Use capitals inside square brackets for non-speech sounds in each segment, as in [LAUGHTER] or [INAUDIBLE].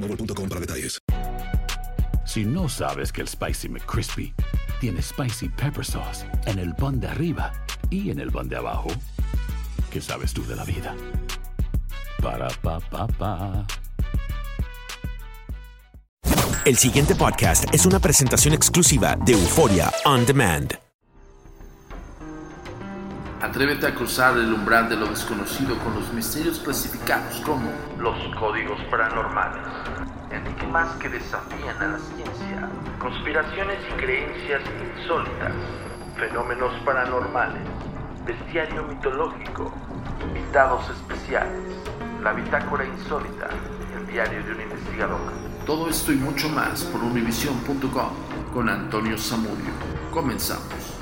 boostmobile.com para detalles. Si no sabes que el Spicy McCrispy tiene Spicy Pepper Sauce en el pan de arriba y en el pan de abajo, ¿qué sabes tú de la vida? Para, pa, pa, pa. El siguiente podcast es una presentación exclusiva de Euforia On Demand. Atrévete a cruzar el umbral de lo desconocido con los misterios clasificados como los códigos paranormales, enigmas que desafían a la ciencia, conspiraciones y creencias insólitas, fenómenos paranormales, bestiario mitológico, invitados especiales, la bitácora insólita, el diario de un investigador. Todo esto y mucho más por univision.com con Antonio Zamudio. Comenzamos.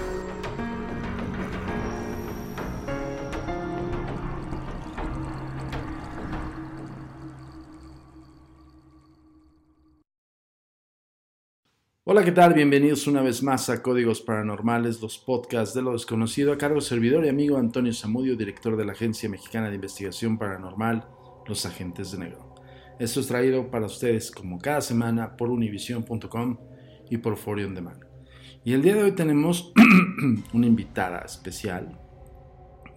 Hola, ¿qué tal? Bienvenidos una vez más a Códigos Paranormales, los podcasts de lo desconocido, a cargo servidor y amigo Antonio Zamudio, director de la Agencia Mexicana de Investigación Paranormal, Los Agentes de Negro. Esto es traído para ustedes como cada semana por univision.com y por Forion Demand. Y el día de hoy tenemos [CLEARS THROAT] una invitada especial.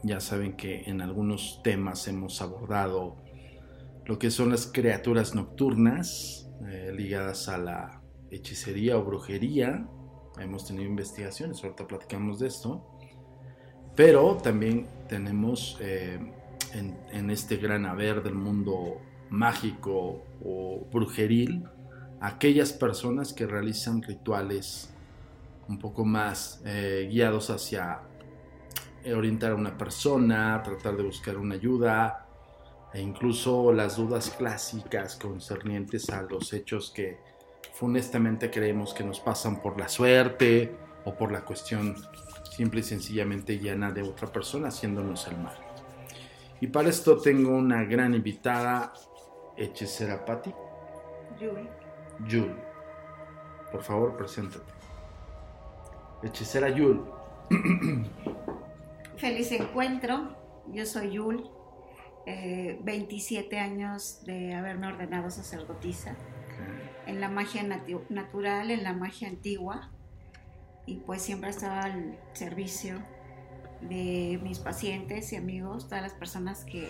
Ya saben que en algunos temas hemos abordado lo que son las criaturas nocturnas eh, ligadas a la hechicería o brujería. Hemos tenido investigaciones, ahorita platicamos de esto. Pero también tenemos eh, en, en, este gran haber del mundo mágico o brujeril aquellas personas que realizan rituales un poco más eh, guiados hacia orientar a una persona, tratar de buscar una ayuda, e incluso las dudas clásicas concernientes a los hechos que funestamente creemos que nos pasan por la suerte o por la cuestión simple y sencillamente llena de otra persona haciéndonos el mal. Y para esto tengo una gran invitada, hechicera Patti. Yul. Yul. Por favor, preséntate. Hechicera Yul. [CLEARS THROAT] Feliz encuentro. Yo soy Yul. Eh, 27 años de haberme ordenado sacerdotisa en la magia natu natural, en la magia antigua, y pues siempre estaba al servicio de mis pacientes y amigos, todas las personas que,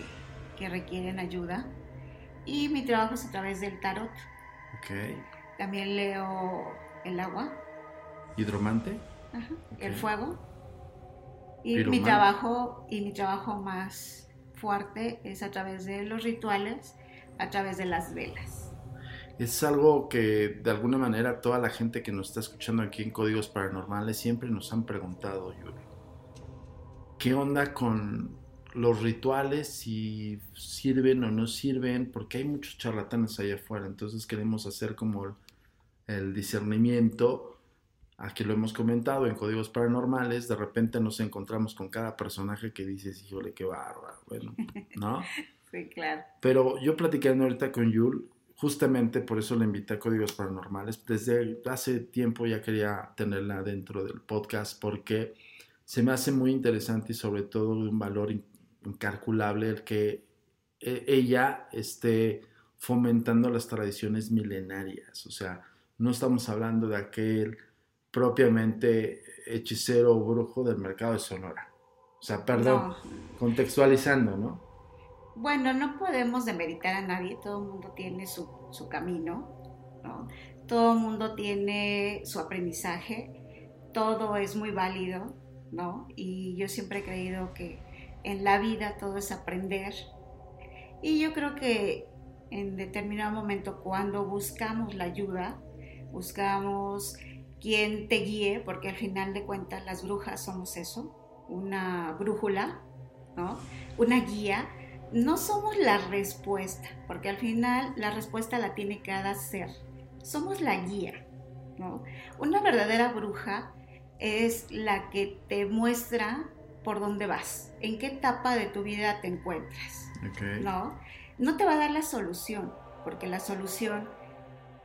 que requieren ayuda. Y mi trabajo es a través del tarot. Okay. También leo el agua. ¿Hidromante? Ajá, okay. El fuego. Y Piromante. mi trabajo, y mi trabajo más fuerte es a través de los rituales, a través de las velas es algo que de alguna manera toda la gente que nos está escuchando aquí en Códigos Paranormales siempre nos han preguntado, Yuri. ¿Qué onda con los rituales? Si sirven o no sirven, porque hay muchos charlatanes allá afuera, entonces queremos hacer como el discernimiento. Aquí lo hemos comentado en Códigos Paranormales, de repente nos encontramos con cada personaje que dices, híjole, qué bárbaro, bueno, ¿no? [LAUGHS] sí, claro. Pero yo platicando ahorita con Yul, justamente por eso la invité a Códigos Paranormales. Desde hace tiempo ya quería tenerla dentro del podcast porque se me hace muy interesante y sobre todo de un valor incalculable el que ella esté fomentando las tradiciones milenarias. O sea, no estamos hablando de aquel propiamente hechicero o brujo del mercado de Sonora. O sea, perdón, contextualizando, ¿no? Bueno, no podemos demeritar a nadie, todo el mundo tiene su, su camino, ¿no? Todo el mundo tiene su aprendizaje, todo es muy válido, ¿no? Y yo siempre he creído que en la vida todo es aprender. Y yo creo que en determinado momento cuando buscamos la ayuda, buscamos quien te guíe, porque al final de cuentas las brujas somos eso, una brújula, ¿no? Una guía. No somos la respuesta, porque al final la respuesta la tiene cada ser. Somos la guía, ¿no? Una verdadera bruja es la que te muestra por dónde vas, en qué etapa de tu vida te encuentras, ¿no? No te va a dar la solución, porque la solución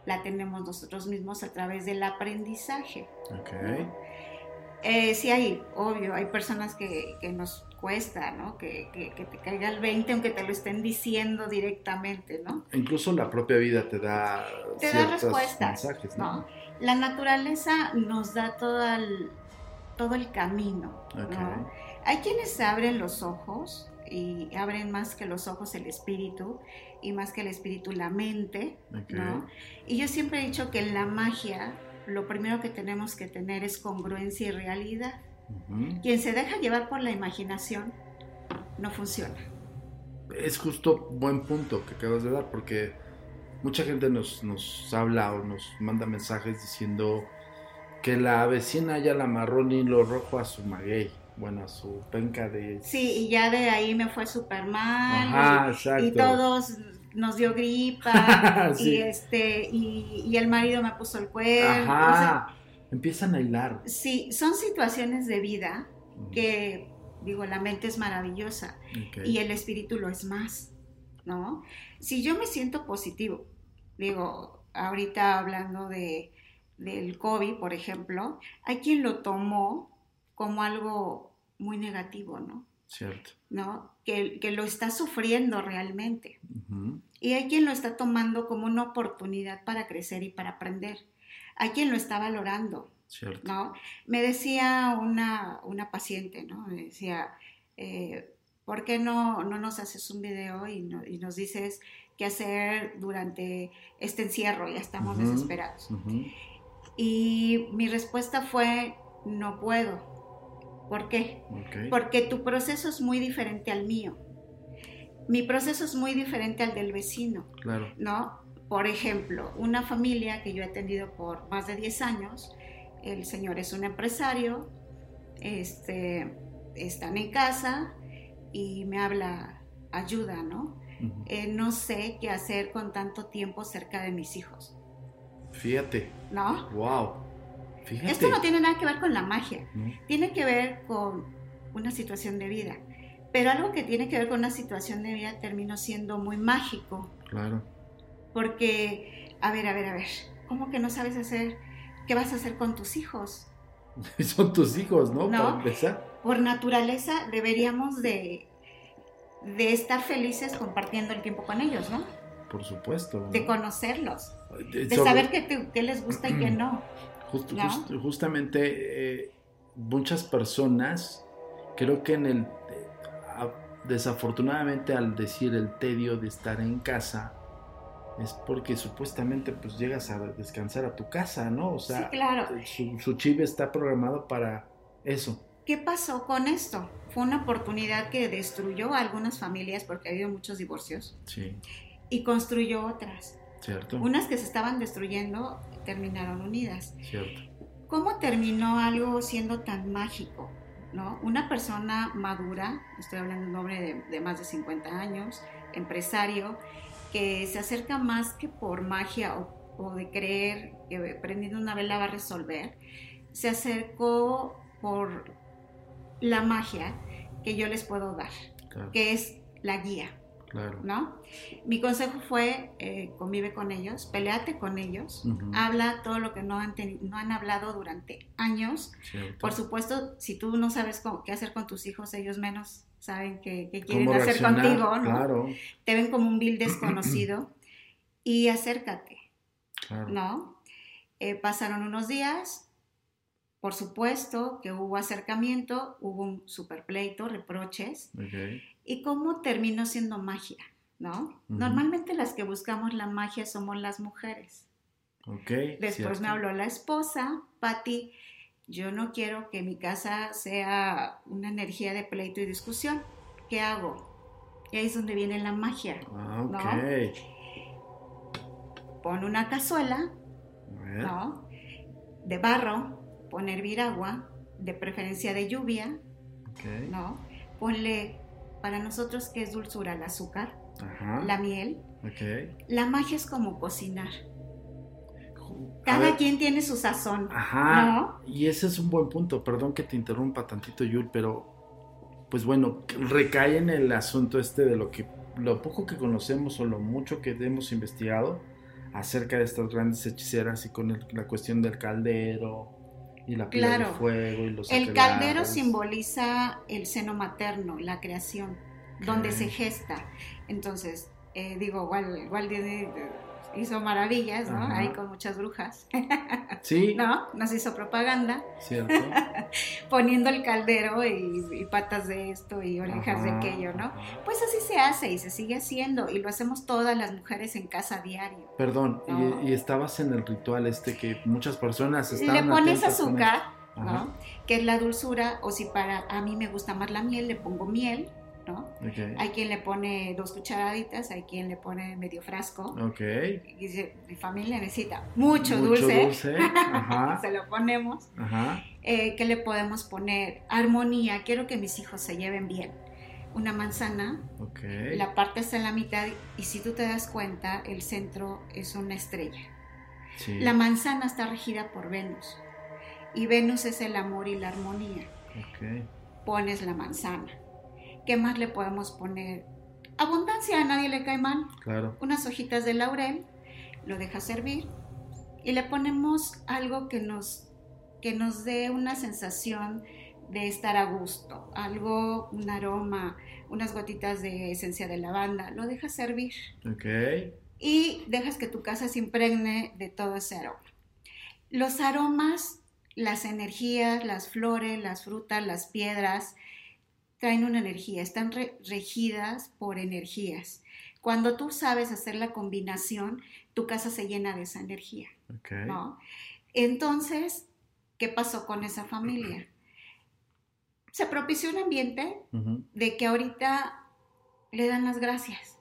la tenemos nosotros mismos a través del aprendizaje. Okay. Eh, sí hay, obvio, hay personas que, nos cuesta, ¿no? Que, te caiga el 20 aunque te lo estén diciendo directamente, ¿no? Incluso la propia vida te da, te da respuestas, mensajes, ¿no? La naturaleza nos da todo el, todo el camino, ¿no? Hay quienes abren los ojos y abren más que los ojos el espíritu y más que el espíritu la mente, ¿no? Y yo siempre he dicho que la magia lo primero que tenemos que tener es congruencia y realidad. Quien se deja llevar por la imaginación no funciona. Es justo buen punto que acabas de dar porque mucha gente nos, nos habla o nos manda mensajes diciendo que la vecina ya la marrón y lo rojo a su maguey bueno, su penca de... Sí, y ya de ahí me fue súper mal. Ajá, exacto. Y todos nos dio gripa [LAUGHS] y este y, el marido me puso el cuerno. Ajá. Empiezan a hilar. Sí, son situaciones de vida que, digo, la mente es maravillosa y el espíritu lo es más, ¿no? Si yo me siento positivo, digo, ahorita hablando de, del COVID, por ejemplo, hay quien lo tomó como algo muy negativo, ¿no? Cierto. ¿No? Que, que lo está sufriendo realmente. Y hay quien lo está tomando como una oportunidad para crecer y para aprender. Hay quien lo está valorando. Cierto. ¿no? Me decía una, una paciente, ¿no? Me decía, eh, ¿por qué no, no nos haces un video y, y, nos dices qué hacer durante este encierro? Ya estamos desesperados. Y mi respuesta fue, no puedo ¿Por qué? Porque tu proceso es muy diferente al mío. Mi proceso es muy diferente al del vecino. Claro. ¿No? Por ejemplo, una familia que yo he atendido por más de 10 años, el señor es un empresario, este, están en casa y me habla ayuda, ¿no? Eh, no sé qué hacer con tanto tiempo cerca de mis hijos. Fíjate. ¿No? Wow. Esto no tiene nada que ver con la magia, tiene que ver con una situación de vida. Pero algo que tiene que ver con una situación de vida terminó siendo muy mágico. Claro. Porque, a ver, a ver, a ver, ¿cómo que no sabes hacer? ¿Qué vas a hacer con tus hijos? [LAUGHS] Son tus hijos, ¿no? ¿No? Por naturaleza deberíamos de, de estar felices compartiendo el tiempo con ellos, ¿no? Por supuesto. De conocerlos. De, saber qué, qué les gusta y qué no [CLEARS THROAT] justamente eh, muchas personas, creo que en el, desafortunadamente al decir el tedio de estar en casa, es porque supuestamente pues llegas a descansar a tu casa, ¿no? O sea, claro. su, su chip está programado para eso. ¿Qué pasó con esto? Fue una oportunidad que destruyó a algunas familias porque ha habido muchos divorcios. Sí. Y construyó otras. Cierto. Unas que se estaban destruyendo terminaron unidas. Cierto. ¿Cómo terminó algo siendo tan mágico? ¿No? Una persona madura, estoy hablando de un hombre de, más de 50 años, empresario, que se acerca más que por magia o, de creer que prendiendo una vela va a resolver, se acercó por la magia que yo les puedo dar, que es la guía. ¿No? Mi consejo fue, eh, convive con ellos, peleate con ellos, habla todo lo que no han, no han hablado durante años. Por supuesto, si tú no sabes qué hacer con tus hijos, ellos menos saben qué, quieren hacer contigo, ¿no? Te ven como un vil [CLEARS THROAT] desconocido. y acércate, Claro. ¿no? Eh, pasaron unos días, por supuesto que hubo acercamiento, hubo un super pleito, reproches. Y cómo terminó siendo magia, ¿no? Normalmente las que buscamos la magia somos las mujeres. Ok. Después cierto. me habló la esposa, Patti, yo no quiero que mi casa sea una energía de pleito y discusión. ¿Qué hago? Y ahí es donde viene la magia. Ah, ok. ¿no? Pon una cazuela. De barro, pon hervir agua, de preferencia de lluvia, Ok. ¿no? Ponle, para nosotros, ¿qué es dulzura? El azúcar, Ajá. la miel. La magia es como cocinar. Cada quien tiene su sazón. Ajá. ¿No? Y ese es un buen punto. Perdón que te interrumpa tantito, Yul, pero pues bueno, recae en el asunto este de lo que lo poco que conocemos o lo mucho que hemos investigado acerca de estas grandes hechiceras y con el- la cuestión del caldero y la Claro. fuego y los El caldero simboliza el seno materno, la creación, donde se gesta. Entonces, eh, digo, igual, eh, hizo maravillas, ¿no? Ajá. Ahí con muchas brujas, Sí, [LAUGHS] ¿no? Nos hizo propaganda cierto. [LAUGHS] poniendo el caldero y, y patas de esto y orejas de aquello, ¿no? Pues así se hace y se sigue haciendo y lo hacemos todas las mujeres en casa diario. Perdón, y- No. y, estabas en el ritual este que muchas personas están Le pones azúcar. ¿no? Que es la dulzura, o si para a mí me gusta más la miel, le pongo miel, Hay quien le pone dos cucharaditas, hay quien le pone medio frasco. Ok. Y dice, mi familia necesita mucho, Mucho dulce. dulce, ajá. [LAUGHS] Se lo ponemos. Ajá. Eh, ¿Qué le podemos poner? Armonía, quiero que mis hijos se lleven bien. Una manzana, la parte está en la mitad y si tú te das cuenta, el centro es una estrella. Sí. La manzana está regida por Venus y Venus es el amor y la armonía. Pones la manzana. ¿Qué más le podemos poner? Abundancia, a nadie le cae mal. Claro. Unas hojitas de laurel, lo dejas servir y le ponemos algo que nos, que nos dé una sensación de estar a gusto, algo, un aroma, unas gotitas de esencia de lavanda, lo dejas servir Ok. y dejas que tu casa se impregne de todo ese aroma. Los aromas, las energías, las flores, las frutas, las piedras, traen una energía, están re- regidas por energías. Cuando tú sabes hacer la combinación, tu casa se llena de esa energía, Ok. ¿no? Entonces, ¿qué pasó con esa familia? Se propició un ambiente Ujú. de que ahorita le dan las gracias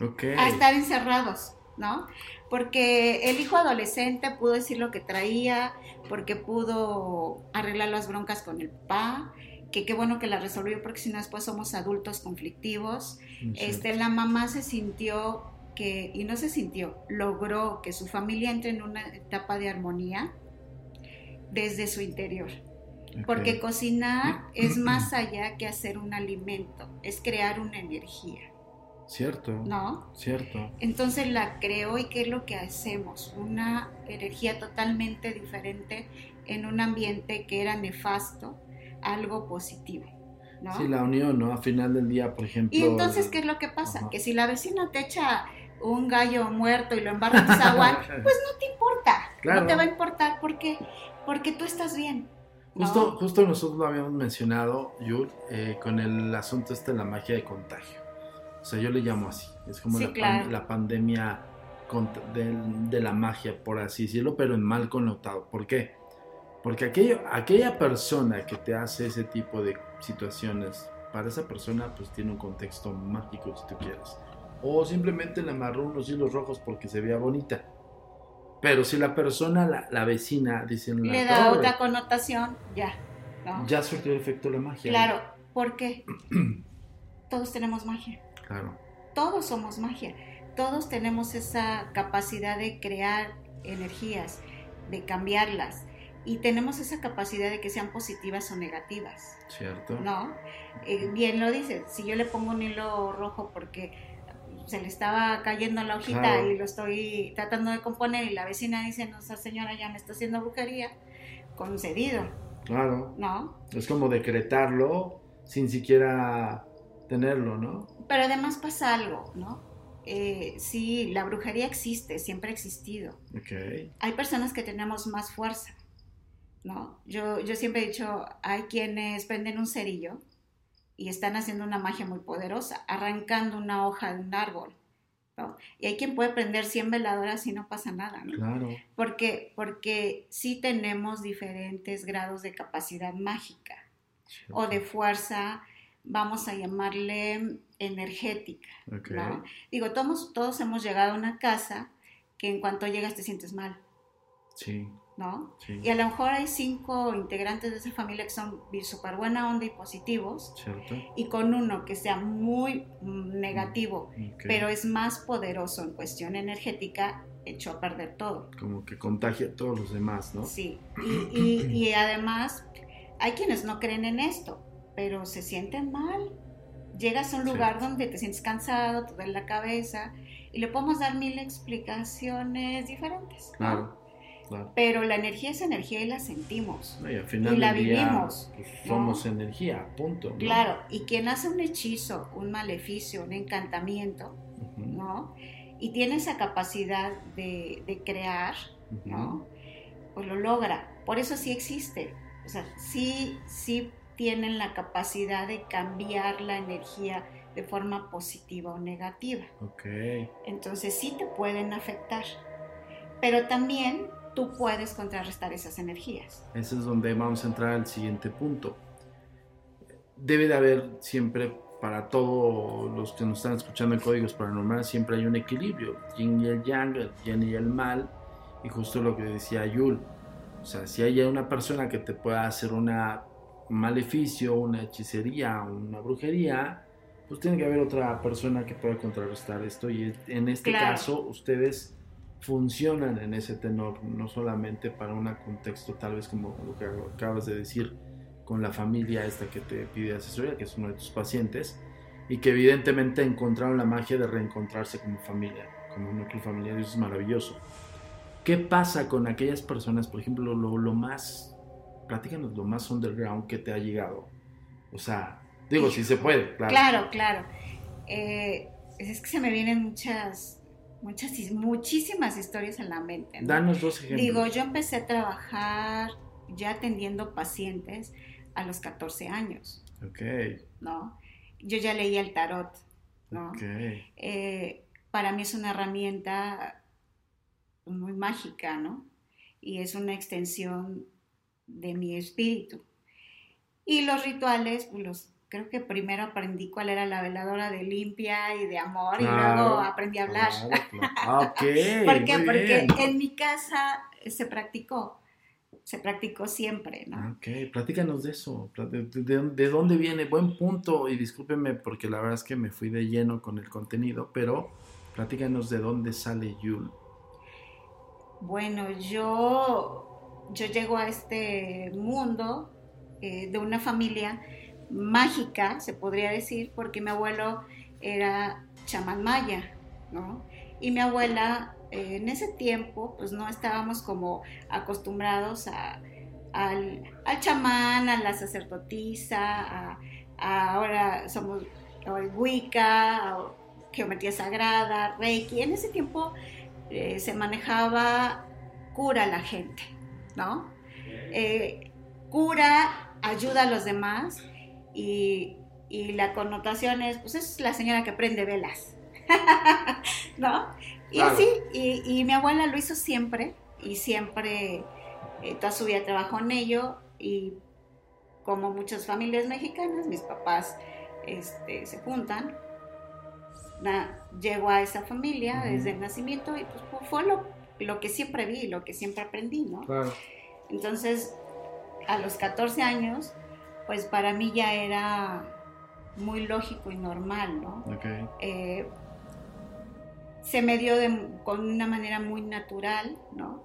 Ok. a estar encerrados, ¿no? Porque el hijo adolescente pudo decir lo que traía, porque pudo arreglar las broncas con el papá, que qué bueno que la resolvió porque si no después somos adultos conflictivos. Sí. Este, la mamá se sintió que, y no se sintió, logró que su familia entre en una etapa de armonía desde su interior. Porque cocinar [CLEARS THROAT] es más allá que hacer un alimento, es crear una energía, Cierto. ¿no? Cierto. Entonces la creo y qué es lo que hacemos, una energía totalmente diferente en un ambiente que era nefasto, algo positivo, ¿no? Sí, la unión, ¿no? A final del día, por ejemplo. Y entonces, ¿qué es lo que pasa? Ajá. Que si la vecina te echa un gallo muerto y lo embarra en tu zaguán, [LAUGHS] pues no te importa, Claro. no te va a importar porque, porque tú estás bien. ¿no? Justo, justo nosotros lo habíamos mencionado, Yul, eh, con el asunto este de la magia de contagio. O sea, yo le llamo así. Es como Sí, la, pan- claro. la pandemia del- de, la magia, por así decirlo, pero en mal connotado. ¿Por qué? Porque aquello, aquella persona que te hace ese tipo de situaciones, para esa persona pues tiene un contexto mágico, si tú quieres. O simplemente le amarró unos hilos rojos porque se veía bonita. Pero si la persona, la, la vecina, dicen la Le da torre, otra connotación, ya. ¿no? ya surtió el efecto la magia. Claro, porque [CLEARS THROAT] todos tenemos magia, Claro. todos somos magia, todos tenemos esa capacidad de crear energías, de cambiarlas y tenemos esa capacidad de que sean positivas o negativas, Cierto. ¿no? Eh, bien lo dices, si yo le pongo un hilo rojo porque se le estaba cayendo la hojita Claro. y lo estoy tratando de componer y la vecina dice, no, esa señora ya me está haciendo brujería, concedido, Claro. ¿no? Es como decretarlo sin siquiera tenerlo, ¿no? Pero además pasa algo, ¿no? eh, sí, la brujería existe, siempre ha existido. Ok. Hay personas que tenemos más fuerza, ¿no? Yo, yo siempre he dicho, hay quienes prenden un cerillo y están haciendo una magia muy poderosa, arrancando una hoja de un árbol. ¿no? Y hay quien puede prender 100 veladoras y no pasa nada, ¿no? Claro. Porque, porque sí tenemos diferentes grados de capacidad mágica o de fuerza, vamos a llamarle energética. Digo, todos, todos hemos llegado a una casa que en cuanto llegas te sientes mal, Sí, ¿no? sí. Y a lo mejor hay cinco integrantes de esa familia que son súper buena onda y positivos, ¿Cierto? y con uno que sea muy mm, negativo, Ok. pero es más poderoso en cuestión energética, echó a perder todo. Como que contagia a todos los demás, ¿no? Sí, y, y- y además hay quienes no creen en esto, pero se sienten mal. Llegas a un lugar donde te sientes cansado, te duele la cabeza, y le podemos dar mil explicaciones diferentes. ¿no? Claro, claro. Pero la energía es energía y la sentimos. No, y al final Y la día, vivimos, pues, ¿no? somos energía, punto. ¿no? Claro, y quien hace un hechizo, un maleficio, un encantamiento, ¿no? Y tiene esa capacidad de, de crear. ¿no? Pues lo logra. Por eso sí existe. O sea, sí, sí tienen la capacidad de cambiar la energía de forma positiva o negativa. Ok, Entonces sí te pueden afectar. Pero también tú puedes contrarrestar esas energías. ese es donde vamos a entrar al siguiente punto. Debe de haber siempre, para todos los que nos están escuchando en Códigos Paranormales, siempre hay un equilibrio, yin y el yang, el bien y el mal, y justo lo que decía Yul. O sea, si hay una persona que te pueda hacer una un maleficio, una hechicería, una brujería, pues tiene que haber otra persona que pueda contrarrestar esto y en este Claro. caso ustedes funcionan en ese tenor, no solamente para un contexto tal vez como lo que acabas de decir con la familia esta que te pide asesoría, que es uno de tus pacientes, y que evidentemente encontraron la magia de reencontrarse como familia, como un núcleo familiar, y eso es maravilloso. ¿Qué pasa con aquellas personas, por ejemplo, lo, lo más, platícanos lo más underground que te ha llegado? O sea, digo, si se puede, claro. Claro, claro. Eh, es que se me vienen muchas, muchas, muchísimas historias en la mente. ¿no? Danos dos ejemplos. Digo, yo empecé a trabajar ya atendiendo pacientes a los 14 años, Ok, ¿no? Yo ya leía el tarot, ¿no? ok. Eh, para mí es una herramienta muy mágica, ¿no? Y es una extensión de mi espíritu. Y los rituales, pues los creo que primero aprendí cuál era la veladora de limpia y de amor y luego aprendí a hablar. claro, claro. Ah, ok. ¿Por qué? Porque bien. en mi casa se practicó, se practicó siempre, ¿no? Ah, Ok, platícanos de eso. de- de dónde viene? Buen punto. Y discúlpeme porque la verdad es que me fui de lleno con el contenido, pero platícanos de dónde sale Yul. Bueno, yo, yo llego a este mundo eh, de una familia mágica, se podría decir, porque mi abuelo era chamán maya, ¿no? Y mi abuela, eh, en ese tiempo, pues no estábamos como acostumbrados a, al, chamán, a la sacerdotisa, a, ahora somos el Wicca, geometría sagrada, Reiki. En ese tiempo eh, se manejaba cura la gente, ¿no? Eh, cura, ayuda a los demás y, y la connotación es, pues es la señora que prende velas, [LAUGHS] ¿no? Y Claro. así, y, y mi abuela lo hizo siempre y siempre, eh, toda su vida trabajó en ello y como muchas familias mexicanas, mis papás este, se juntan na- llego a esa familia Ujú. desde el nacimiento y pues fu- fue lo, lo que siempre vi, lo que siempre aprendí, ¿no? Claro. Entonces, a los 14 años, pues para mí ya era muy lógico y normal, ¿no? Ok. Eh, se me dio de- con una manera muy natural, ¿no?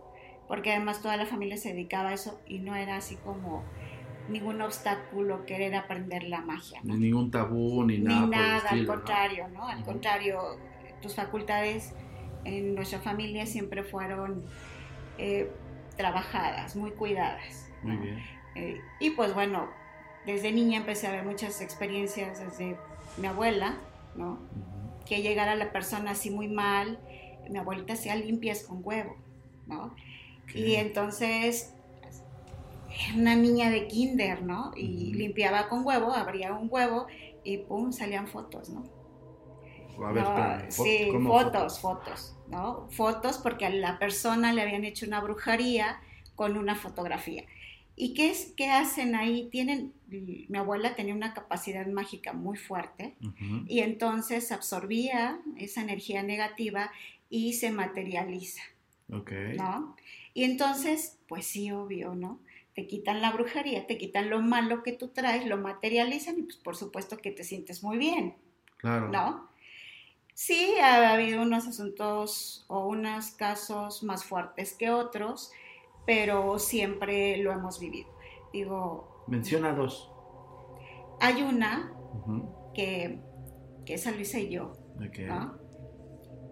Porque además toda la familia se dedicaba a eso y no era así como ningún obstáculo querer aprender la magia, ¿no? Ni ningún tabú, ni nada. Ni por el nada, al contrario, ¿no? Al contrario, tus facultades en nuestra familia siempre fueron eh, trabajadas, muy cuidadas. Muy ¿no? bien. Eh, y pues bueno, desde niña empecé a ver muchas experiencias desde mi abuela, ¿no? Que llegara la persona así muy mal, mi abuelita hacía limpias con huevo, ¿no? Y entonces una niña de kinder, ¿no? Y limpiaba con huevo, abría un huevo y pum, salían fotos, ¿no? A ver, No, espérame, fo- sí, ¿cómo fotos, fotos, ¿no? Fotos porque a la persona le habían hecho una brujería con una fotografía. ¿Y qué, es, qué hacen ahí? Tienen, mi abuela tenía una capacidad mágica muy fuerte y entonces absorbía esa energía negativa y se materializa. ¿no? Y entonces, pues sí, obvio, ¿no? Te quitan la brujería, te quitan lo malo que tú traes, lo materializan y pues por supuesto que te sientes muy bien. Claro. ¿no? Sí, ha habido unos asuntos o unos casos más fuertes que otros, pero siempre lo hemos vivido. Digo, Menciona dos. hay una que, que esa lo hice yo, Ok. ¿no?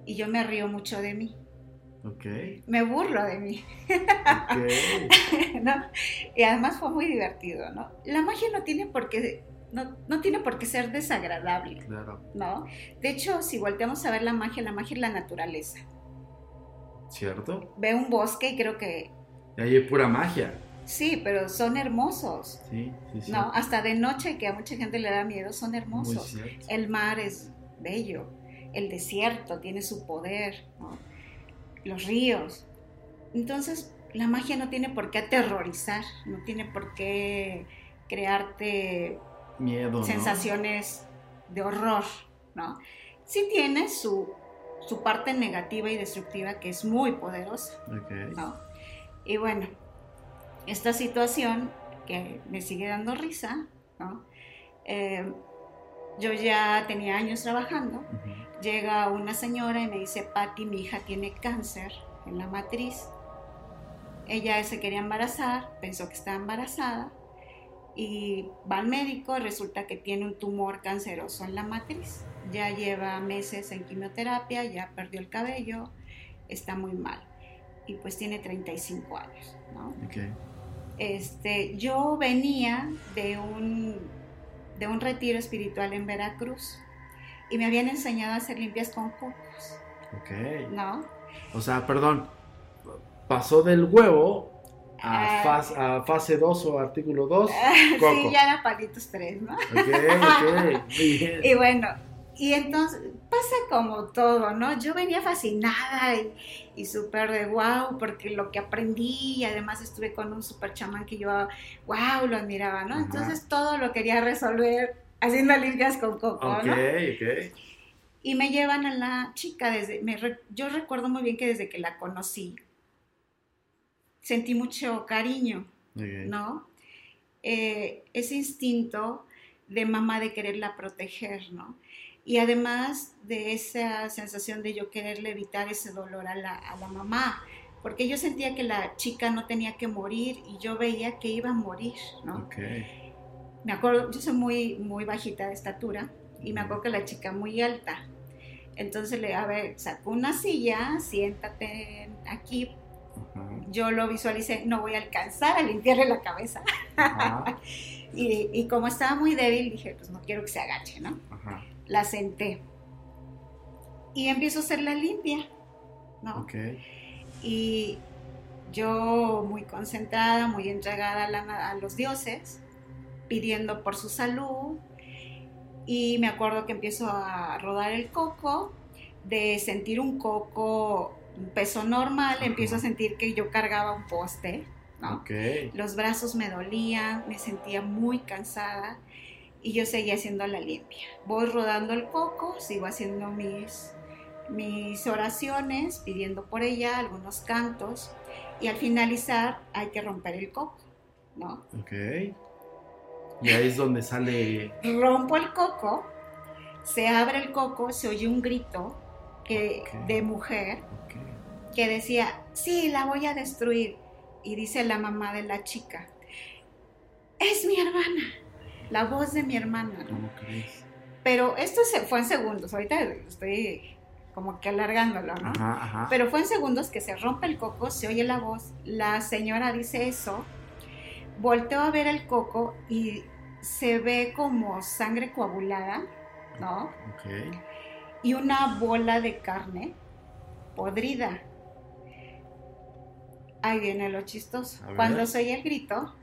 Y yo me río mucho de mí, Ok. me burlo de mí, Ok. [LAUGHS] ¿no? Y además fue muy divertido, ¿no? La magia no tiene por qué, no, no tiene por qué ser desagradable, Claro. ¿no? De hecho, si volteamos a ver la magia, la magia es la naturaleza. ¿Cierto? Ve un bosque y creo que Y ahí hay pura magia. Sí, pero son hermosos. Sí, sí, sí. No, hasta de noche, que a mucha gente le da miedo, son hermosos. El mar es bello, el desierto tiene su poder, ¿no? los ríos. Entonces, la magia no tiene por qué aterrorizar, no tiene por qué crearte Miedo. ¿no? sensaciones de horror, ¿no? Sí tiene su, su parte negativa y destructiva que es muy poderosa. Ok. ¿no? Y bueno, esta situación que me sigue dando risa, ¿no? Eh, yo ya tenía años trabajando, llega una señora y me dice, Patti, mi hija tiene cáncer en la matriz. Ella se quería embarazar, pensó que estaba embarazada y va al médico, resulta que tiene un tumor canceroso en la matriz. Ya lleva meses en quimioterapia, ya perdió el cabello, está muy mal. Y pues tiene 35 años, ¿no? Ok. Este, yo venía de un, de un retiro espiritual en Veracruz y me habían enseñado a hacer limpias con cocos, Ok. ¿no? O sea, perdón. Pasó del huevo a, Ah. a fase 2 o artículo 2. sí, Coco. ya era palitos tres, ¿no? Ok, ok. Muy bien. [LAUGHS] Y bueno, y entonces pasa como todo, ¿no? Yo venía fascinada y, y súper de wow, porque lo que aprendí, y además estuve con un super chamán que yo, wow, lo admiraba, ¿no? Ajá. Entonces todo lo quería resolver haciendo limpias con coco, Ok, ¿no? ok. Y me llevan a la chica desde, me yo recuerdo muy bien que desde que la conocí, sentí mucho cariño, ok. ¿no? Eh, ese instinto de mamá de quererla proteger, ¿no? Y además de esa sensación de yo quererle evitar ese dolor a la, a la mamá, porque yo sentía que la chica no tenía que morir y yo veía que iba a morir, ¿no? Ok. Me acuerdo, yo soy muy, muy bajita de estatura y me acuerdo que la chica muy alta. Entonces le, a ver, sacó una silla, siéntate aquí. Yo lo visualicé, no voy a alcanzar a limpiarle la cabeza. [LAUGHS] Y, y como estaba muy débil, dije, pues no quiero que se agache, ¿no? La senté. Y empiezo a hacerla limpia, ¿no? Ok. Y yo muy concentrada, muy entregada a, la- a los dioses, pidiendo por su salud. Y me acuerdo que empiezo a rodar el coco, de sentir un coco, un peso normal, empiezo a sentir que yo cargaba un poste, ¿no? Ok. Los brazos me dolían, me sentía muy cansada y yo seguía haciendo la limpia. Voy rodando el coco, sigo haciendo mis, mis oraciones, pidiendo por ella algunos cantos y al finalizar hay que romper el coco, ¿no? Ok. Y ahí es donde sale. Rompo el coco, se abre el coco, se oye un grito que, de mujer Ok. que decía, sí, la voy a destruir. Y dice la mamá de la chica, es mi hermana, la voz de mi hermana. ¿Cómo crees? Pero esto se fue en segundos, ahorita estoy como que alargándolo, ¿no? Ajá, ajá. Pero fue en segundos que se rompe el coco, se oye la voz, la señora dice eso, volteo a ver el coco y se ve como sangre coagulada, ¿no? Ok. y una bola de carne podrida. Ahí viene lo chistoso. Cuando soy el grito,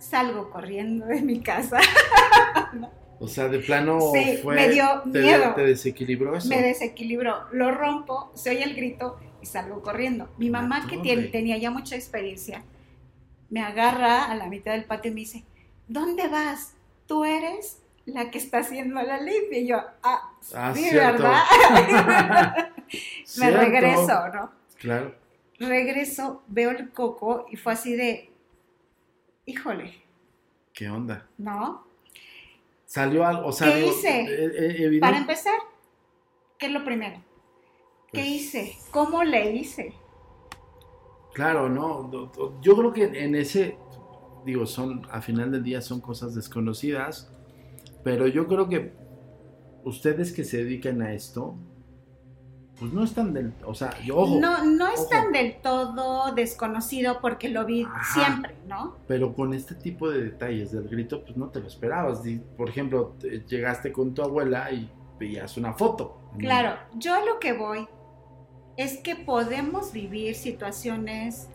salgo corriendo de mi casa. O sea, de plano Sí, fue. me dio te, miedo. te desequilibró eso. Me desequilibró, lo rompo, se oye el grito y salgo corriendo. Mi La mamá, que tiene- tenía ya mucha experiencia, me agarra a la mitad del patio y me dice, ¿dónde vas? Tú eres la que está haciendo la limpia. Y yo, ah, Ah, sí, cierto. ¿verdad? [LAUGHS] me Cierto. regreso, ¿no? Claro. Regreso, veo el coco y fue así de, híjole, ¿Qué onda? ¿no? Salió algo. O sea, ¿Qué digo, hice? eh, eh, evidente- Para empezar, ¿qué es lo primero? ¿Qué Pues- hice? ¿Cómo le hice? Claro, no. Yo creo que en ese, digo, son, a final del día son cosas desconocidas, pero yo creo que ustedes que se dedican a esto, pues no están del, o sea, yo, ojo, no, no es ojo. tan del todo desconocido porque lo vi Ajá. siempre, ¿no? pero con este tipo de detalles del grito, pues no te lo esperabas. Por ejemplo, te- llegaste con tu abuela y veías una foto. Claro, yo a lo que voy es que podemos vivir situaciones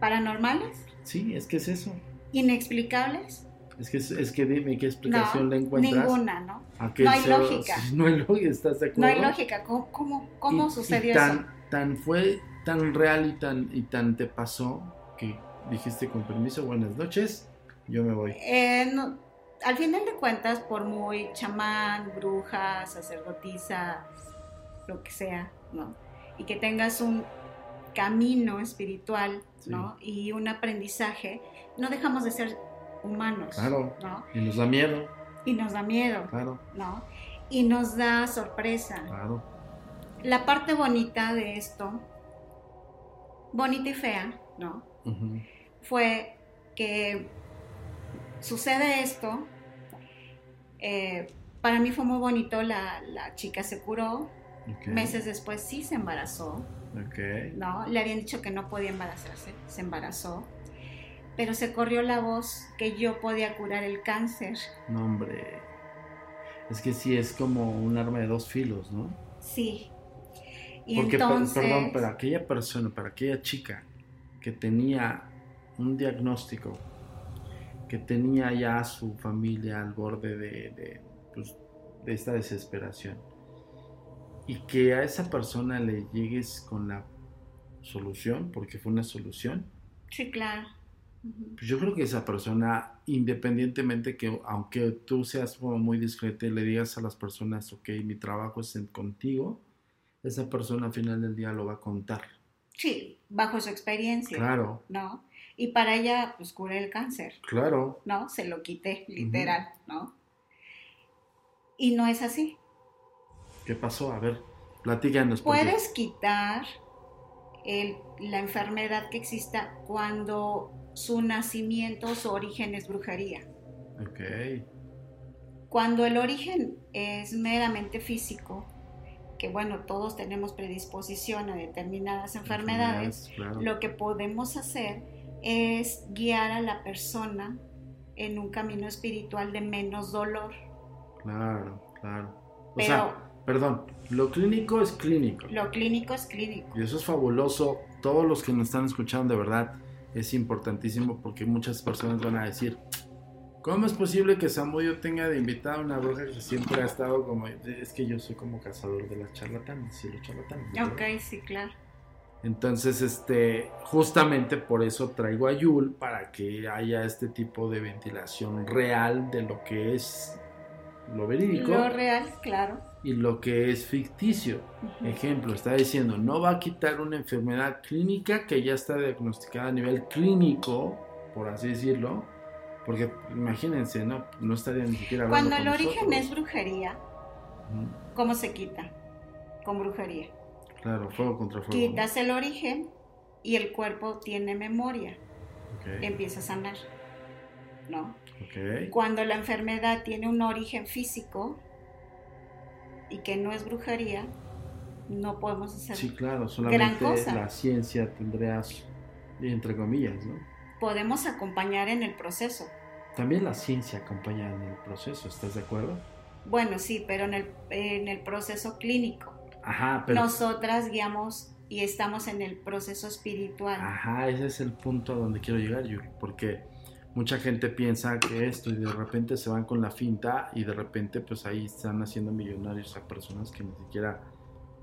paranormales, Sí, es que es eso. inexplicables. Es que, es, que dime qué explicación No, le encuentras. ninguna, ¿no? No hay sea- lógica. [LAUGHS] No hay lógica, ¿estás de No acuerdo? hay lógica. ¿Cómo, cómo, cómo Y- sucedió y tan, eso? Tan fue, tan real y tan, y tan te pasó que dijiste con permiso, buenas noches, yo me voy. Eh, no- al final de cuentas, por muy chamán, bruja, sacerdotisa, lo que sea, ¿no? Y que tengas un camino espiritual, ¿no? Y un aprendizaje, no dejamos de ser humanos, Claro. ¿no? Y nos da miedo, Y nos da miedo, claro, ¿no? Y nos da sorpresa. claro. La parte bonita de esto, bonita y fea, ¿no? Fue que sucede esto. eh, para mí fue muy bonito, la, la chica se curó, Ok, meses después sí se embarazó, ok. ¿no? Le habían dicho que no podía embarazarse, se embarazó, pero se corrió la voz que yo podía curar el cáncer. No, hombre. Es que sí es como un arma de dos filos, ¿no? Sí. Y Porque, entonces... perdón, para aquella persona, para aquella chica que tenía un diagnóstico, que tenía ya a su familia al borde de, de, pues, de esta desesperación, y que a esa persona le llegues con la solución, porque fue una solución, Sí, claro. Pues yo creo que esa persona, independientemente que, aunque tú seas como muy discreta y le digas a las personas, ok, mi trabajo es en- contigo, esa persona al final del día lo va a contar. Sí, bajo su experiencia, Claro, ¿no? Y para ella, pues curé el cáncer. claro. ¿no? Se lo quité, literal, ¿no? Y no es así. ¿Qué pasó? A ver, platícanos. porque- Puedes quitar el- la enfermedad que exista cuando su nacimiento, su origen es brujería. Ok, Cuando el origen es meramente físico, que bueno, todos tenemos predisposición a determinadas enfermedades, claro. lo que podemos hacer es guiar a la persona en un camino espiritual de menos dolor. Claro, claro. O Pero- sea, perdón, lo clínico es clínico. Lo clínico es clínico. Y eso es fabuloso. Todos los que nos están escuchando, de verdad, es importantísimo porque muchas personas van a decir, ¿cómo es posible que Samudio tenga de invitada a una bruja que siempre ha estado como... Es que yo soy como cazador de las charlatanes y los charlatanes. Ok, sí, claro. Entonces, este, justamente por eso traigo a Yul para que haya este tipo de ventilación real de lo que es lo verídico Lo real, claro. Y lo que es ficticio. Ejemplo, está diciendo, no va a quitar una enfermedad clínica que ya está diagnosticada a nivel clínico, por así decirlo, porque imagínense, no, no estaría ni siquiera Cuando el origen es brujería, ¿cómo se quita? Con brujería. Claro, fuego contra fuego. Quitas el origen y el cuerpo tiene memoria, empieza a sanar. ¿No? Cuando la enfermedad tiene un origen físico y que no es brujería, no podemos hacer. Sí, claro, solamente cosa. la ciencia tendría, entre comillas, ¿no? Podemos acompañar en el proceso. También la ciencia acompaña en el proceso, ¿estás de acuerdo? Bueno, sí, pero en el, en el proceso clínico. Ajá, pero... Nosotras guiamos y estamos en el proceso espiritual. Ajá, ese es el punto a donde quiero llegar, Yuri, porque mucha gente piensa que esto y de repente se van con la finta y de repente pues ahí están haciendo millonarios a personas que ni siquiera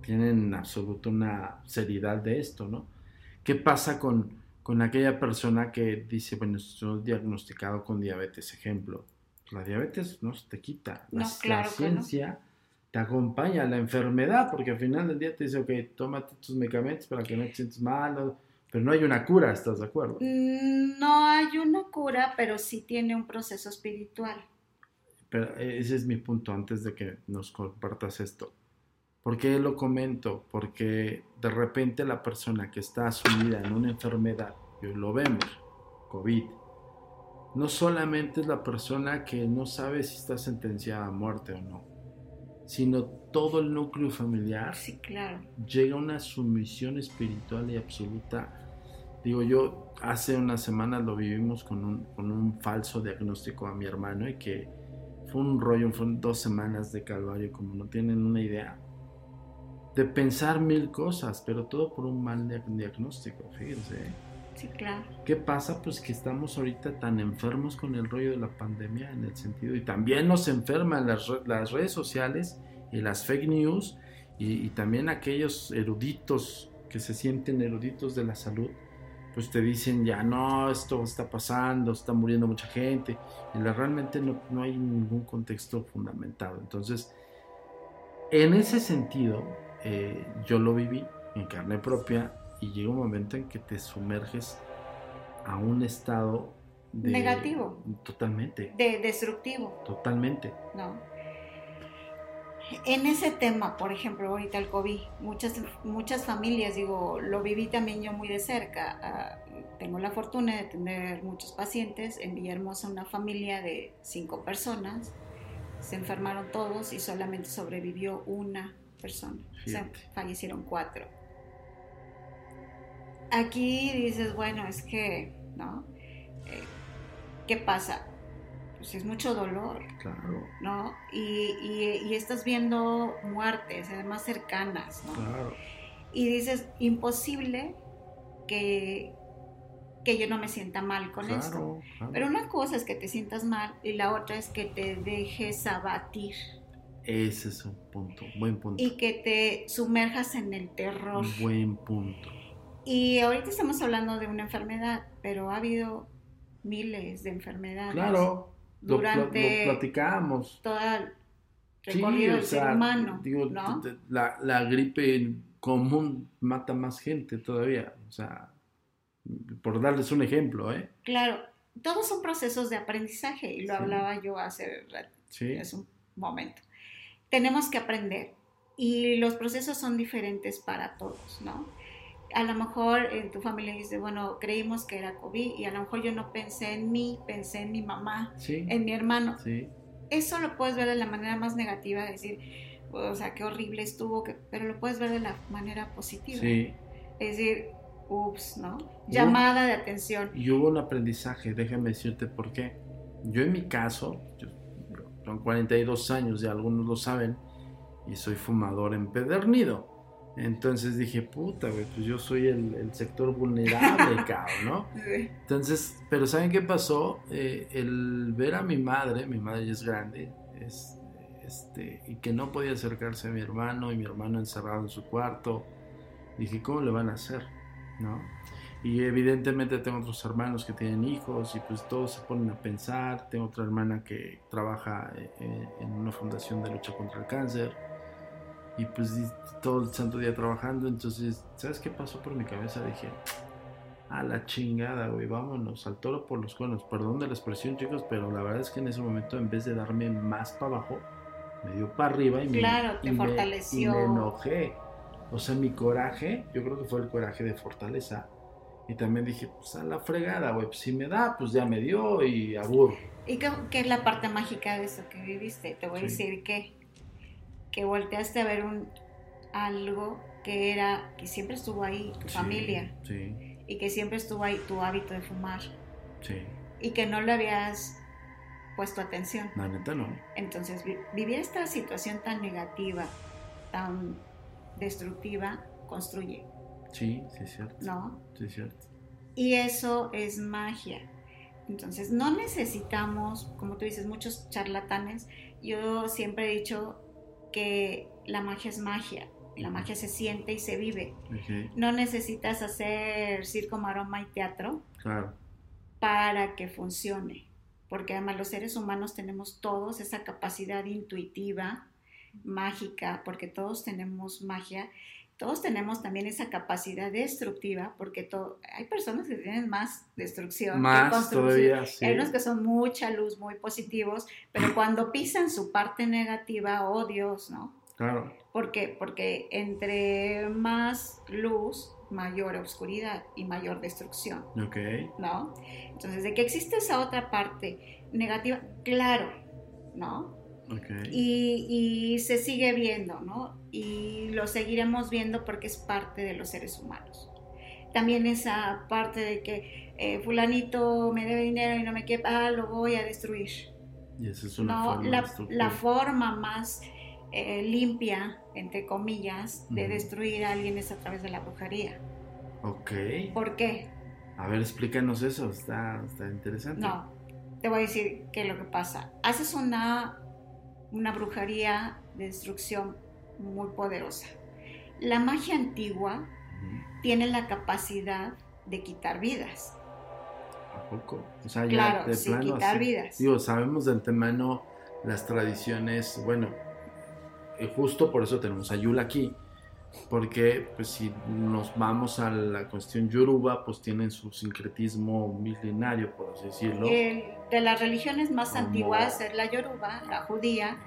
tienen en absoluto una seriedad de esto, ¿no? ¿Qué pasa con, con aquella persona que dice, bueno, estoy diagnosticado con diabetes, ejemplo? La diabetes no se te quita, la, claro ciencia te acompaña a la enfermedad, porque al final del día te dice, ok, tómate tus medicamentos para que no te sientas mal, pero no hay una cura, ¿estás de acuerdo? Mm, No hay una cura, pero sí tiene un proceso espiritual. Pero eh, ese es mi punto antes de que nos compartas esto. ¿Por qué lo comento? Porque de repente la persona que está sumida en una enfermedad, y hoy lo vemos, COVID, no solamente es la persona que no sabe si está sentenciada a muerte o no, sino todo el núcleo familiar Sí, claro. llega a una sumisión espiritual y absoluta. Digo, yo hace unas semanas lo vivimos con un, con un falso diagnóstico a mi hermano y que fue un rollo, fueron dos semanas de calvario, como no tienen una idea, de pensar mil cosas, pero todo por un mal dia- diagnóstico, fíjense. Sí, claro. ¿Qué pasa? Pues que estamos ahorita tan enfermos con el rollo de la pandemia en el sentido, y también nos enferman las, las redes sociales y las fake news, y, y también aquellos eruditos que se sienten eruditos de la salud, pues te dicen ya no, esto está pasando, está muriendo mucha gente, y la- realmente no, no hay ningún contexto fundamentado. Entonces, en ese sentido, eh, yo lo viví en carne propia y llega un momento en que te sumerges a un estado de- Negativo. Totalmente, De destructivo, totalmente. ¿no? En ese tema, por ejemplo, ahorita el COVID, muchas, muchas familias, digo, lo viví también yo muy de cerca. ah, tengo la fortuna de tener muchos pacientes. En Villahermosa, una familia de cinco personas. Se enfermaron todos y solamente sobrevivió una persona. O sea, Fíjate. fallecieron cuatro. Aquí dices, bueno, es que, ¿no? Eh, ¿Qué pasa? Pues es mucho dolor. Claro, ¿no? Y, y- y estás viendo muertes, además cercanas, ¿no? claro. Y dices, imposible que, que yo no me sienta mal con esto. Claro. Pero una cosa es que te sientas mal y la otra es que te dejes abatir Ese es un punto, buen punto. y que te sumerjas en el terror. Un buen punto. Y ahorita estamos hablando de una enfermedad, pero ha habido miles de enfermedades Claro, durante lo platicamos. todo el Sí, recorrido o del ser sea, humano, digo, la, la gripe común mata más gente todavía. O sea, por darles un ejemplo, ¿eh? Claro, todos son procesos de aprendizaje y lo Sí. hablaba yo hace, Sí, hace un momento. Tenemos que aprender y los procesos son diferentes para todos, ¿no? A lo mejor en tu familia dice, bueno, creímos que era COVID y a lo mejor yo no pensé en mí, pensé en mi mamá, sí, en mi hermano. sí. Eso lo puedes ver de la manera más negativa, decir, o sea, qué horrible estuvo, que- pero lo puedes ver de la manera positiva. Sí, Es decir, ups, ¿no? Llamada de atención. y hubo un aprendizaje, déjame decirte por qué. Yo en mi caso, yo, son 42 años, ya algunos lo saben, y soy fumador empedernido. Entonces dije, puta, güey, pues yo soy el, el sector vulnerable, [LAUGHS] cabrón, ¿no? Entonces, pero ¿saben qué pasó? Eh, el ver a mi madre, mi madre ya es grande, es, este, y que no podía acercarse a mi hermano, y mi hermano encerrado en su cuarto, dije, ¿cómo le van a hacer? ¿No? Y evidentemente tengo otros hermanos que tienen hijos y pues todos se ponen a pensar. Tengo otra hermana que trabaja eh, eh, en una fundación de lucha contra el cáncer y pues todo el santo día trabajando. Entonces, ¿sabes qué pasó por mi cabeza? Dije, a la chingada, güey, vámonos al toro por los cuernos. Perdón de la expresión, chicos, pero la verdad es que en ese momento, en vez de darme más para abajo, me dio para arriba y me, Claro, te y me- fortaleció. y me enojé. O sea, mi coraje, yo creo que fue el coraje de fortaleza. Y también dije, pues a la fregada, güey, pues si me da, pues ya me dio y aburro. ¿Y qué, qué es la parte mágica de eso que viviste? Te voy a decir que, que volteaste a ver un algo que era, que siempre estuvo ahí, tu Sí, familia, Sí, y que siempre estuvo ahí tu hábito de fumar, sí. y que no lo habías puesto atención. La neta no. Entonces, vi- vivir esta situación tan negativa, tan destructiva, construye, Sí, sí es cierto. ¿no? Sí es cierto. Y eso es magia. Entonces, no necesitamos, como tú dices, muchos charlatanes. Yo siempre he dicho que la magia es magia. La magia se siente y se vive. No necesitas hacer circo, maroma y teatro claro. para que funcione. Porque además los seres humanos tenemos todos esa capacidad intuitiva, mágica, porque todos tenemos magia. Todos tenemos también esa capacidad destructiva, porque to- hay personas que tienen más destrucción que Más construcción. todavía, sí. Hay unos que son mucha luz, muy positivos, pero [CLEARS THROAT] cuando pisan su parte negativa, odios, ¿no? Claro. ¿Por qué? Porque entre más luz, mayor oscuridad y mayor destrucción, Ok. ¿no? Entonces, de que existe esa otra parte negativa, claro, ¿no? Ok. Y, y se sigue viendo, ¿no? Y lo seguiremos viendo porque es parte de los seres humanos. También esa parte de que eh, fulanito me debe dinero y no me quiere, ah, lo voy a destruir. Y esa es una No, forma la, la forma más eh, limpia, entre comillas, de Ujú. destruir a alguien es a través de la brujería. Ok. ¿Por qué? A ver, explícanos eso. Está, está interesante. No, te voy a decir qué es lo que pasa. Haces una, una brujería de destrucción muy poderosa. La magia antigua tiene la capacidad de quitar vidas. ¿A poco? O sea, ya Claro, de sí, plano quitar así. vidas. Digo, sabemos de antemano las tradiciones, bueno, eh, justo por eso tenemos a Yul aquí, porque pues si nos vamos a la cuestión yoruba, pues tienen su sincretismo milenario, por así decirlo. El- de las religiones más Como- antiguas es la yoruba, la judía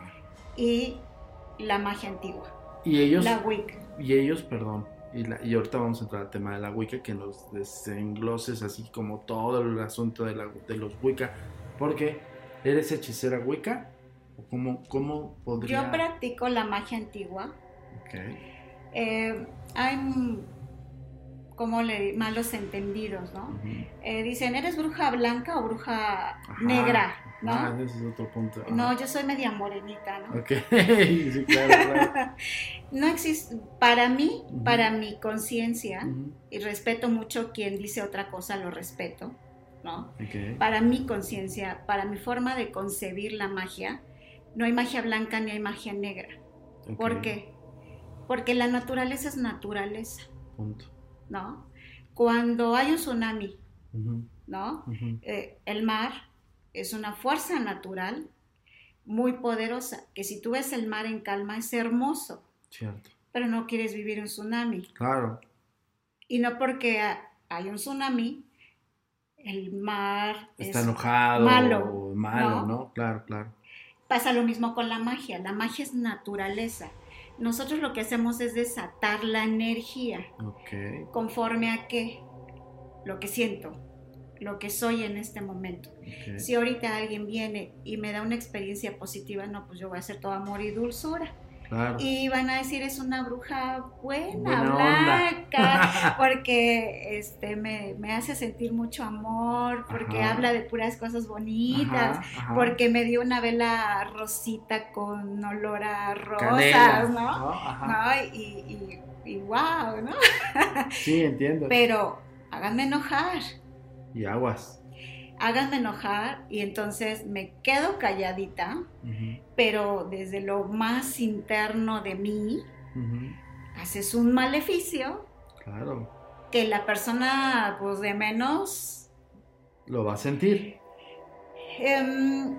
y la magia antigua, Y ellos, la Wicca. y ellos, perdón, y, la- y ahorita vamos a entrar al tema de la Wicca, que nos desengloses así como todo el asunto de, la- de los Wicca, porque ¿eres hechicera Wicca? ¿O cómo, cómo podría...? Yo practico la magia antigua. Ok. Eh, hay, como le malos entendidos, ¿no? Eh, dicen, ¿eres bruja blanca o bruja Ajá. negra? ¿no? Ah, ese es otro punto. Ajá. No, yo soy media morenita, ¿no? Ok, [LAUGHS] sí, claro, claro. [LAUGHS] No existe, para mí, para mi conciencia, y respeto mucho quien dice otra cosa, lo respeto, ¿no? Para mi conciencia, para mi forma de concebir la magia, no hay magia blanca ni hay magia negra. ¿Por qué? Porque la naturaleza es naturaleza, Punto. ¿no? Cuando hay un tsunami, ¿no? Eh, el mar es una fuerza natural muy poderosa, que si tú ves el mar en calma es hermoso, Cierto. pero no quieres vivir un tsunami. Claro. Y no porque ha- hay un tsunami, el mar Está es enojado. malo, o malo, ¿no? ¿no? Claro, claro. Pasa lo mismo con la magia, la magia es naturaleza. Nosotros lo que hacemos es desatar la energía conforme a qué, lo que siento, lo que soy en este momento. Si ahorita alguien viene y me da una experiencia positiva, no, pues yo voy a ser todo amor y dulzura. Claro. Y van a decir, es una bruja buena, blanca, [LAUGHS] porque este, me, me hace sentir mucho amor, porque Ajá. habla de puras cosas bonitas, Ajá, ajá. porque me dio una vela rosita con olor a rosas, Canela, ¿no? Ajá. ¿No? Y, y, y wow, ¿no? Sí, entiendo. Pero háganme enojar, Y aguas. Háganme enojar y entonces me quedo calladita, pero desde lo más interno de mí haces un maleficio Claro. que la persona pues de menos Lo va a sentir. em,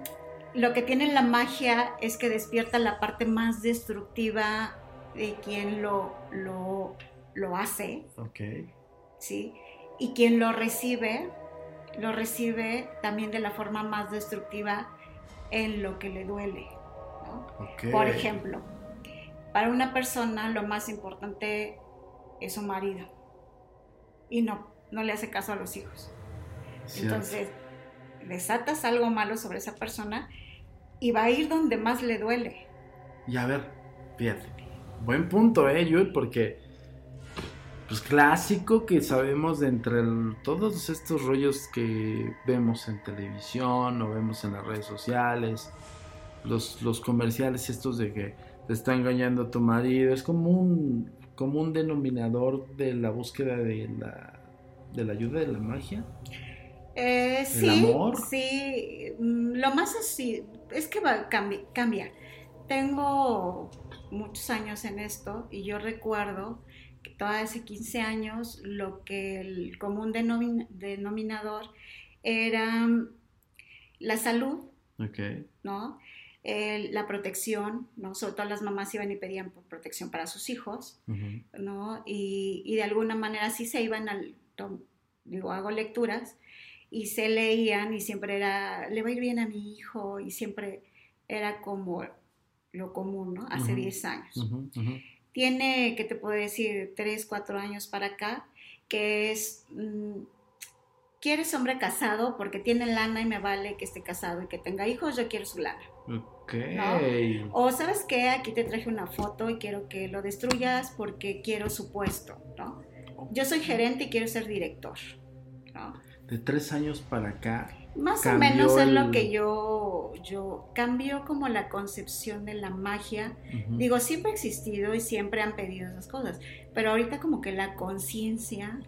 lo que tiene la magia es que despierta la parte más destructiva de quien lo, lo, lo hace, Ok. ¿sí? Y quien lo recibe, lo recibe también de la forma más destructiva en lo que le duele. Por ejemplo, para una persona lo más importante es su marido y no, no le hace caso a los hijos. Entonces, desatas algo malo sobre esa persona y va a ir donde más le duele. Y a ver, fíjate. Buen punto, ¿eh, Yul? Porque pues clásico que sabemos de entre todos estos rollos que vemos en televisión o vemos en las redes sociales, los, los comerciales estos de que te está engañando tu marido, es como un, como un denominador de la búsqueda de la, de la ayuda de la magia. Eh, sí, sí, mm, lo más así, es que va, cambia, cambia. Tengo muchos años en esto y yo recuerdo todavía hace 15 años lo que el común denominador era la salud, ¿no? la protección, ¿no? Sobre todo las mamás iban y pedían protección para sus hijos, ¿no? Y, y, de alguna manera sí se iban al, digo, hago lecturas y se leían y siempre era, le va a ir bien a mi hijo y siempre era como lo común, ¿no? Hace 10 años. Tiene, ¿qué te puedo decir? 3, 4 años para acá, que es, mm, ¿quieres hombre casado? Porque tiene lana y me vale que esté casado y que tenga hijos, yo quiero su lana. Ok. O sabes qué, aquí te traje una foto y quiero que lo destruyas porque quiero su puesto, ¿no? Yo soy gerente y quiero ser director, ¿no? De tres años para acá, más o menos es lo que yo, yo cambió como la concepción de la magia. Digo, siempre ha existido y siempre han pedido esas cosas, pero ahorita como que la conciencia,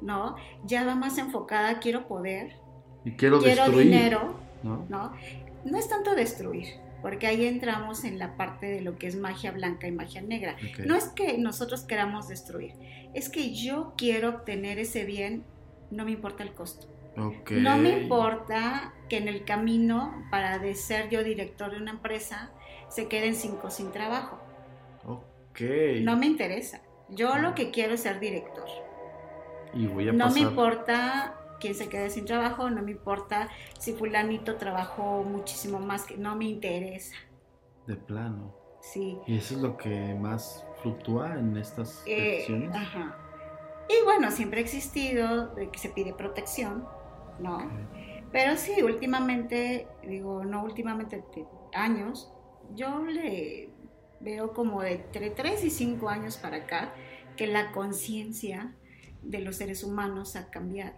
¿no? Ya va más enfocada, quiero poder, y quiero, dinero, ¿no? ¿no? es tanto destruir, porque ahí entramos en la parte de lo que es magia blanca y magia negra. No es que nosotros queramos destruir, es que yo quiero obtener ese bien, no me importa el costo. No me importa que en el camino para de ser yo director de una empresa se queden cinco sin trabajo. No me interesa. Yo lo que quiero es ser director. Y voy a no me importa quién se quede sin trabajo, no me importa si fulanito trabajó muchísimo más que no me interesa. De plano. Sí. Y eso es lo que más fluctúa en estas eh, Ajá. Y bueno, siempre ha existido de que se pide protección ¿no? Pero sí, últimamente, digo, no últimamente, años, yo le veo como de entre 3 y 5 años para acá que la conciencia de los seres humanos ha cambiado.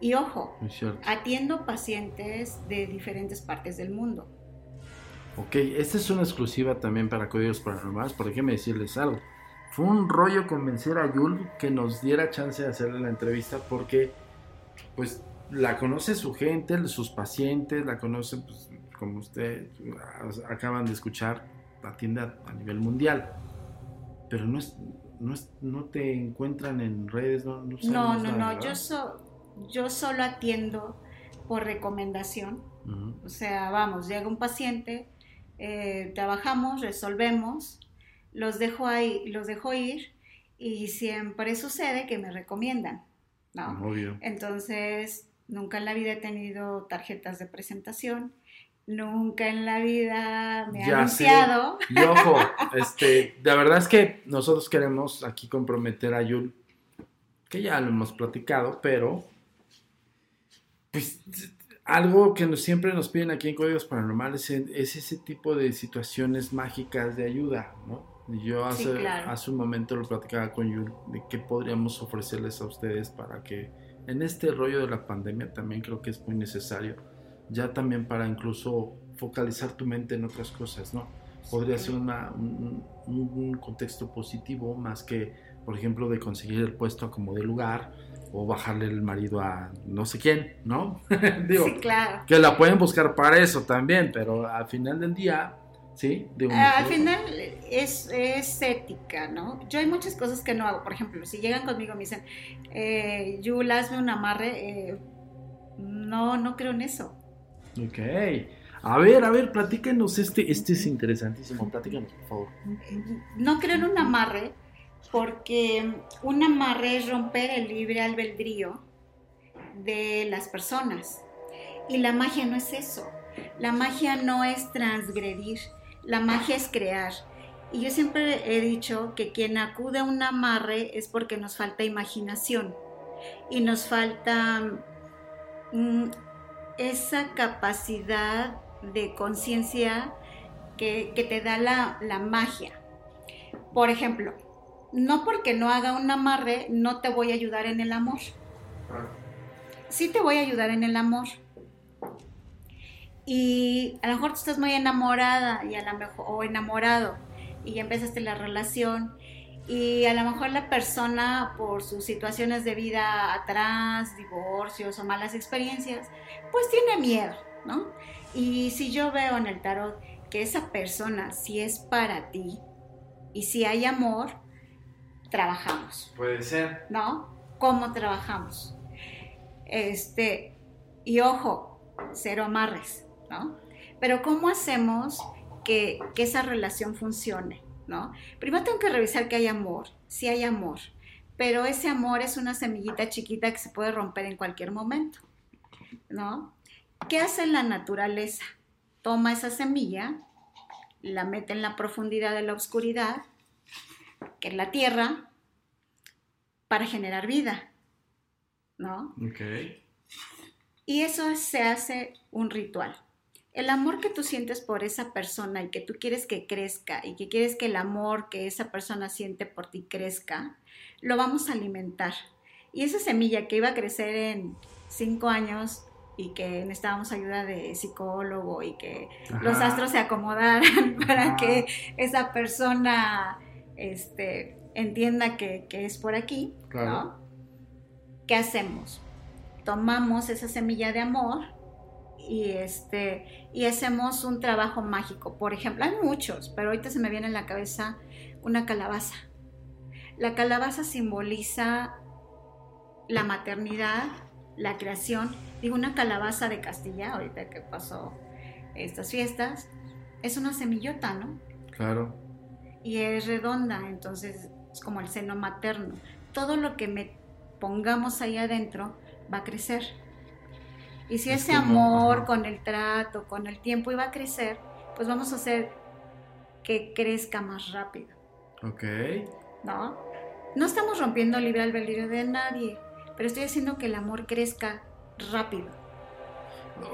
Y ojo, atiendo pacientes de diferentes partes del mundo. Ok, esta es una exclusiva también para Códigos Paranormales, por déjeme decirles algo. Fue un rollo convencer a Yul que nos diera chance de hacerle la entrevista porque, pues, la conoce su gente, sus pacientes, la conocen, pues, como usted acaban de escuchar, atiende a, a nivel mundial. Pero no es, no, es, no te encuentran en redes, no No, no, no, no. yo, yo solo atiendo por recomendación. O sea, vamos, llega un paciente, eh, trabajamos, resolvemos, los dejo ahí, los dejo ir y siempre sucede que me recomiendan. ¿no? Entonces, Nunca en la vida he tenido tarjetas de presentación. Nunca en la vida me he anunciado. Y ojo, [LAUGHS] este, de verdad es que nosotros queremos aquí comprometer a Yul, que ya lo hemos platicado, pero pues algo que siempre nos piden aquí en Códigos Paranormales es, ese tipo de situaciones mágicas de ayuda, ¿no? Yo hace, hace un momento lo platicaba con Yul de qué podríamos ofrecerles a ustedes para que en este rollo de la pandemia también creo que es muy necesario, ya también para incluso focalizar tu mente en otras cosas, ¿no? Podría ser un, contexto positivo más que, por ejemplo, de conseguir el puesto como de lugar o bajarle el marido a no sé quién, ¿no? [LAUGHS] Digo, sí, claro. Que la pueden buscar para eso también, pero al final del día ¿sí? al final es, es, ética, ¿no? Yo hay muchas cosas que no hago. Por ejemplo, si llegan conmigo y me dicen, eh, Yul, hazme un amarre, eh, no, no creo en eso. Ok. A ver, a ver, platícanos, este, este es interesantísimo, platícanos, por favor. No creo en un amarre porque un amarre es romper el libre albedrío de las personas. Y la magia no es eso. La magia no es transgredir, la magia es crear. Y yo siempre he dicho que quien acude a un amarre es porque nos falta imaginación y nos falta mm, esa capacidad de conciencia que, te da la, magia. Por ejemplo, no porque no haga un amarre, no te voy a ayudar en el amor. Sí te voy a ayudar en el amor. Y a lo mejor tú estás muy enamorada y a lo mejor, o enamorado y empezaste la relación y a lo mejor la persona por sus situaciones de vida atrás, divorcios o malas experiencias, pues tiene miedo, ¿no? Y si yo veo en el tarot que esa persona si es para ti y si hay amor, trabajamos. Puede ser. ¿No? ¿Cómo trabajamos? Este, y ojo, cero amarres, ¿no? Pero ¿cómo hacemos que, que esa relación funcione? ¿no? Primero tengo que revisar que hay amor, si hay amor, pero ese amor es una semillita chiquita que se puede romper en cualquier momento, ¿no? ¿Qué hace la naturaleza? Toma esa semilla, la mete en la profundidad de la oscuridad, que es la tierra, para generar vida, ¿no? Y eso se hace un ritual el amor que tú sientes por esa persona y que tú quieres que crezca y que quieres que el amor que esa persona siente por ti crezca, lo vamos a alimentar. Y esa semilla que iba a crecer en cinco años y que necesitábamos ayuda de psicólogo y que los astros se acomodaran [LAUGHS] para que esa persona este, entienda que, es por aquí, ¿Qué hacemos? Tomamos esa semilla de amor y este y hacemos un trabajo mágico. Por ejemplo, hay muchos, pero ahorita se me viene en la cabeza una calabaza. La calabaza simboliza la maternidad, la creación. Digo, una calabaza de Castilla, ahorita que pasó estas fiestas, es una semillota, ¿no? Claro. Y es redonda, entonces es como el seno materno. Todo lo que me pongamos ahí adentro va a crecer. Y si ese amor con el trato, con el tiempo iba a crecer, pues vamos a hacer que crezca más rápido. Ok. ¿No? No estamos rompiendo el libre albedrío de nadie, pero estoy haciendo que el amor crezca rápido.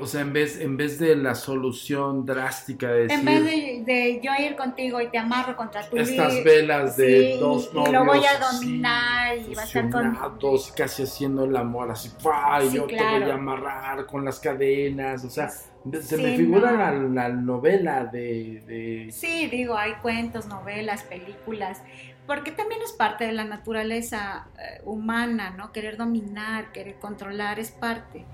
O sea, en vez, en vez de la solución drástica de decir... En vez de, yo ir contigo y te amarro contra tu Estas velas de dos novios Y lo voy a dominar y va a estar conmigo. casi haciendo el amor así, y yo te voy a amarrar con las cadenas, o sea... Se me figura la, novela de, de, Sí, digo, hay cuentos, novelas, películas, porque también es parte de la naturaleza eh, humana, ¿no? Querer dominar, querer controlar es parte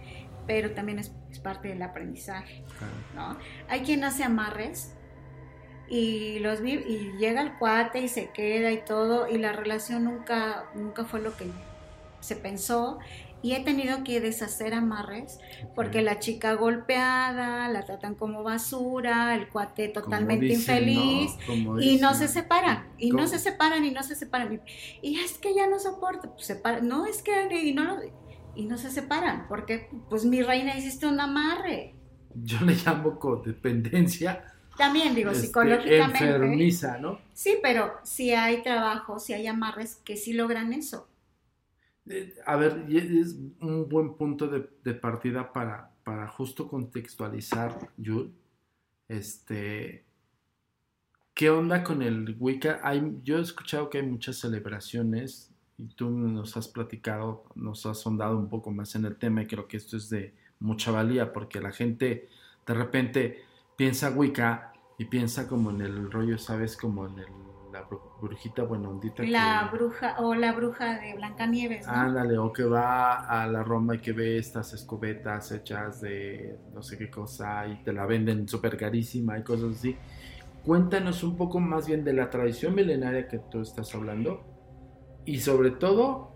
pero también es, parte del aprendizaje, ¿no? Hay quien hace amarres y los y llega el cuate y se queda y todo y la relación nunca nunca fue lo que se pensó y he tenido que deshacer amarres porque la chica golpeada, la tratan como basura, el cuate totalmente infeliz y no se separan, y no se separan y no se separan. Y, es que ya no soporto, pues separa, no es que y no lo y no se separan, porque pues mi reina hiciste un amarre. Yo le llamo codependencia. También digo, este, psicológicamente. Enfermiza, ¿no? Sí, pero si hay trabajo, si hay amarres que sí logran eso. Eh, a ver, es un buen punto de, partida para, para justo contextualizar, Yul. Este, ¿Qué onda con el Wicca? Hay, yo he escuchado que hay muchas celebraciones y tú nos has platicado, nos has sondado un poco más en el tema y creo que esto es de mucha valía porque la gente de repente piensa Wicca y piensa como en el rollo, ¿sabes? Como en la brujita buenondita. La bruja o la bruja de Blancanieves. ¿no? Ándale, o que va a la Roma y que ve estas escobetas hechas de no sé qué cosa y te la venden súper carísima y cosas así. Cuéntanos un poco más bien de la tradición milenaria que tú estás hablando y sobre todo,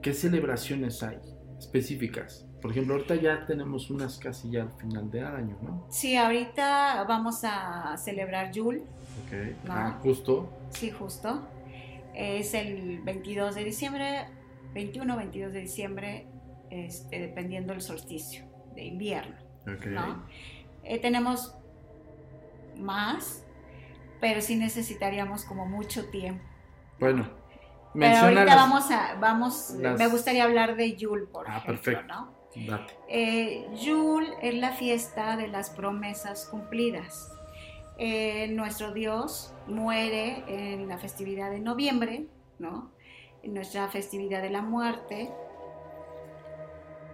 ¿qué celebraciones hay específicas? Por ejemplo, ahorita ya tenemos unas casi ya al final de año, ¿no? Sí, ahorita vamos a celebrar Yul. Ok, ah, justo. Sí, justo. Es el 22 de diciembre, 21 22 de diciembre, este, dependiendo del solsticio de invierno. Okay. ¿no? Eh, tenemos más, pero sí necesitaríamos como mucho tiempo. Bueno, pero ahorita vamos a, vamos, me gustaría hablar de Yul, por ah, ejemplo, perfecto. ¿no? Eh, Yul es la fiesta de las promesas cumplidas. Eh, nuestro Dios muere en la festividad de noviembre, ¿no? En nuestra festividad de la muerte.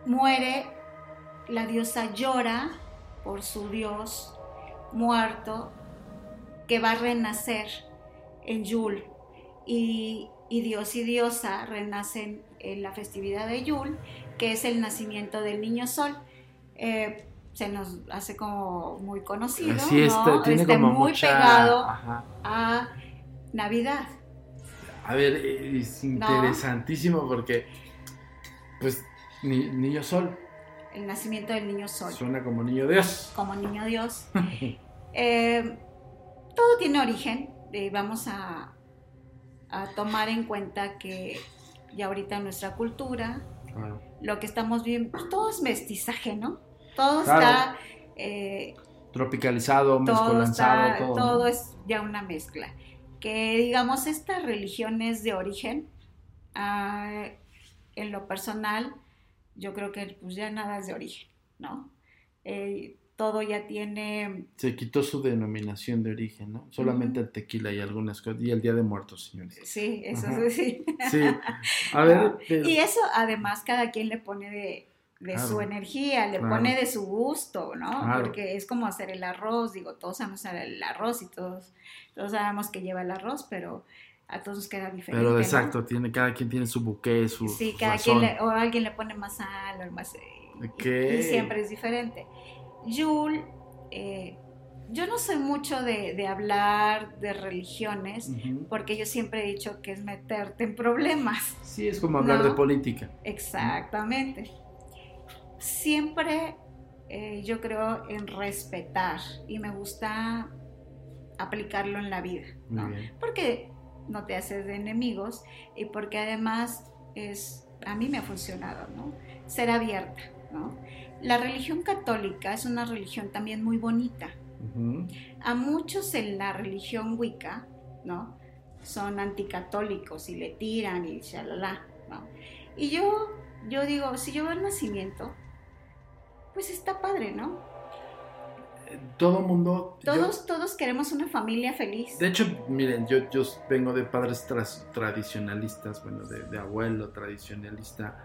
Muere, la diosa llora por su dios muerto que va a renacer en Yul. Y, Dios y diosa renacen en la festividad de Yul, que es el nacimiento del niño sol. Eh, se nos hace como muy conocido, Así ¿no? tiene Este, como muy mucha- pegado ajá. a Navidad. A ver, es interesantísimo porque, pues, ni- Niño Sol el nacimiento del niño sol, suena como Niño Dios. como niño Dios. [LAUGHS] Eh, todo tiene origen. eh, vamos a, a tomar en cuenta que ya ahorita nuestra cultura, Claro. lo que estamos viendo, pues, todo es mestizaje, ¿no? Todo Claro. está, eh, Tropicalizado, todo, mezcolanzado, está- todo. todo ¿no? es ya una mezcla. Que digamos, estas religiones de origen, ah, en lo personal, yo creo que pues ya nada es de origen, ¿no? Eh, todo ya tiene Se quitó su denominación de origen, ¿no? Solamente el tequila y algunas cosas. Y el Día de Muertos, señores. Sí, eso Ajá. sí. Sí. A ver, No, pero- Y eso además cada quien le pone de, de Claro. su energía, le Claro. pone de su gusto, ¿no? Claro. Porque es como hacer el arroz, digo, todos sabemos hacer el arroz y todos, todos sabemos que lleva el arroz, pero a todos nos queda diferente. pero ¿no? exacto, tiene, cada quien tiene su buque, su Sí, cada razón. quien le, o alguien le pone más sal o más... eh, Ok. Y siempre es diferente. Yul, eh, yo no soy mucho de, de hablar de religiones, porque yo siempre he dicho que es meterte en problemas. Sí, es como hablar No. de política. Exactamente. Siempre eh, yo creo en respetar y me gusta aplicarlo en la vida, Muy ¿no? bien. Porque no te haces de enemigos y porque además es, a mí me ha funcionado, ¿no? Ser abierta, ¿no? La religión católica es una religión también muy bonita. A muchos en la religión Wicca, ¿no? Son anticatólicos y le tiran y shalala, ¿no? Y yo, yo digo, si yo veo el nacimiento, pues está padre, ¿no? Todo mundo. yo- Todos, todos queremos una familia feliz. de hecho, miren, yo, yo vengo de padres tras- tradicionalistas, bueno, de, de abuelo tradicionalista.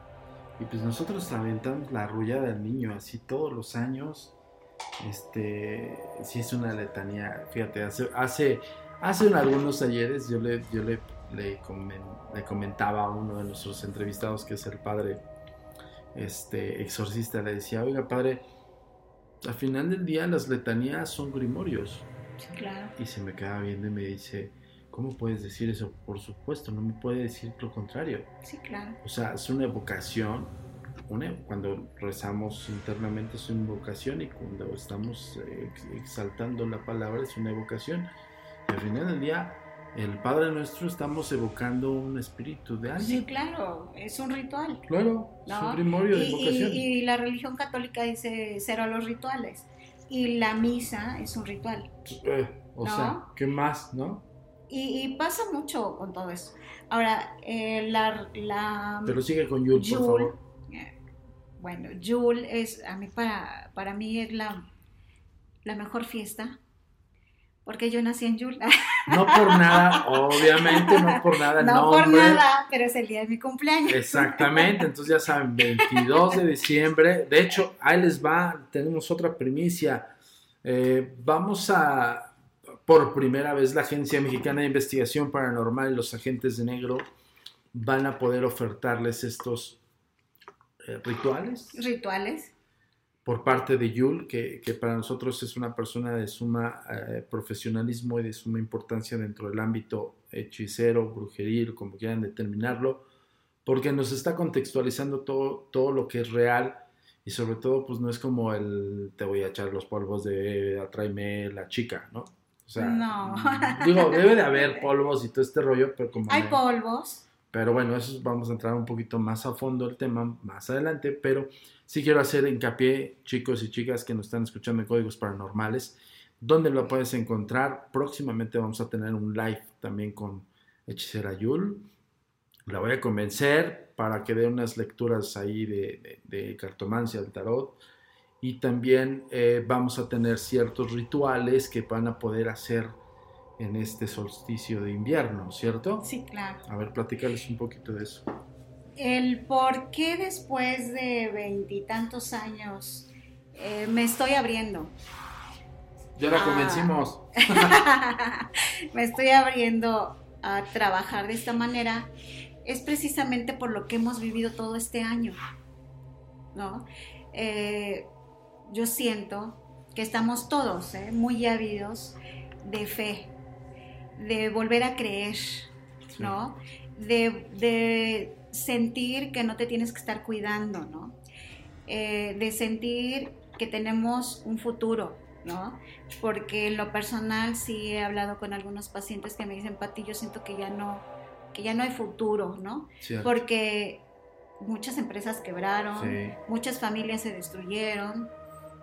Y pues nosotros aventamos la arrullada del niño así todos los años. Este, sí es una letanía. Fíjate, hace, hace, hace algunos ayeres yo le, yo le, le, comen- le comentaba a uno de nuestros entrevistados, que es el padre este, exorcista, le decía, oiga padre, al final del día las letanías son grimorios. Claro. Y se me queda viendo y me dice, ¿cómo puedes decir eso? Por supuesto, no me puede decir lo contrario. Sí, claro. O sea, es una evocación. Una, cuando rezamos internamente es una evocación y cuando estamos eh, ex- exaltando la palabra es una evocación. Y al final del día, el Padre Nuestro estamos evocando un espíritu de alguien. Sí, claro. Es un ritual. Claro, es ¿no? un grimorio de Y- evocación. y, y la religión católica dice cero a los rituales. Y la misa es un ritual. Eh, o ¿No? sea, ¿qué más, no? Y, y pasa mucho con todo eso. Ahora, eh, la, la Pero sigue con Yul, por favor. eh, bueno, Yul es, a mí para, para mí es la, la mejor fiesta, porque yo nací en Yul. No por nada, obviamente, no por nada. no por nada, pero es el día de mi cumpleaños. Exactamente, entonces ya saben, 22 de diciembre. De hecho, ahí les va, tenemos otra primicia. Eh, vamos a, por primera vez, la Agencia Mexicana de Investigación Paranormal y los agentes de negro van a poder ofertarles estos eh, rituales Rituales. por parte de Yul, que, que para nosotros es una persona de suma eh, profesionalismo y de suma importancia dentro del ámbito hechicero, brujeril, como quieran determinarlo, porque nos está contextualizando todo, todo lo que es real y sobre todo pues no es como el te voy a echar los polvos de atráeme la chica, ¿no? O sea, No. digo, debe de haber polvos y todo este rollo, pero como... Hay polvos. pero bueno, eso vamos a entrar un poquito más a fondo el tema más adelante, pero sí quiero hacer hincapié, chicos y chicas que nos están escuchando en Códigos Paranormales, donde lo puedes encontrar. Próximamente vamos a tener un live también con Hechicera Yul. La voy a convencer para que dé unas lecturas ahí de, de- de cartomancia del tarot. Y también eh, vamos a tener ciertos rituales que van a poder hacer en este solsticio de invierno, ¿cierto? Sí, claro. A ver, platícales un poquito de eso. El por qué después de veintitantos años eh, me estoy abriendo. Ya la Ah. convencimos. [LAUGHS] me estoy abriendo a trabajar de esta manera es precisamente por lo que hemos vivido todo este año, ¿no? Eh, yo siento que estamos todos ¿eh? muy ávidos de fe, de volver a creer, ¿no? De, de sentir que no te tienes que estar cuidando, ¿no? Eh, de sentir que tenemos un futuro, ¿no? Porque en lo personal sí he hablado con algunos pacientes que me dicen, Pati, yo siento que ya no, que ya no hay futuro, ¿no? Cierto. Porque muchas empresas quebraron, Sí. muchas familias se destruyeron,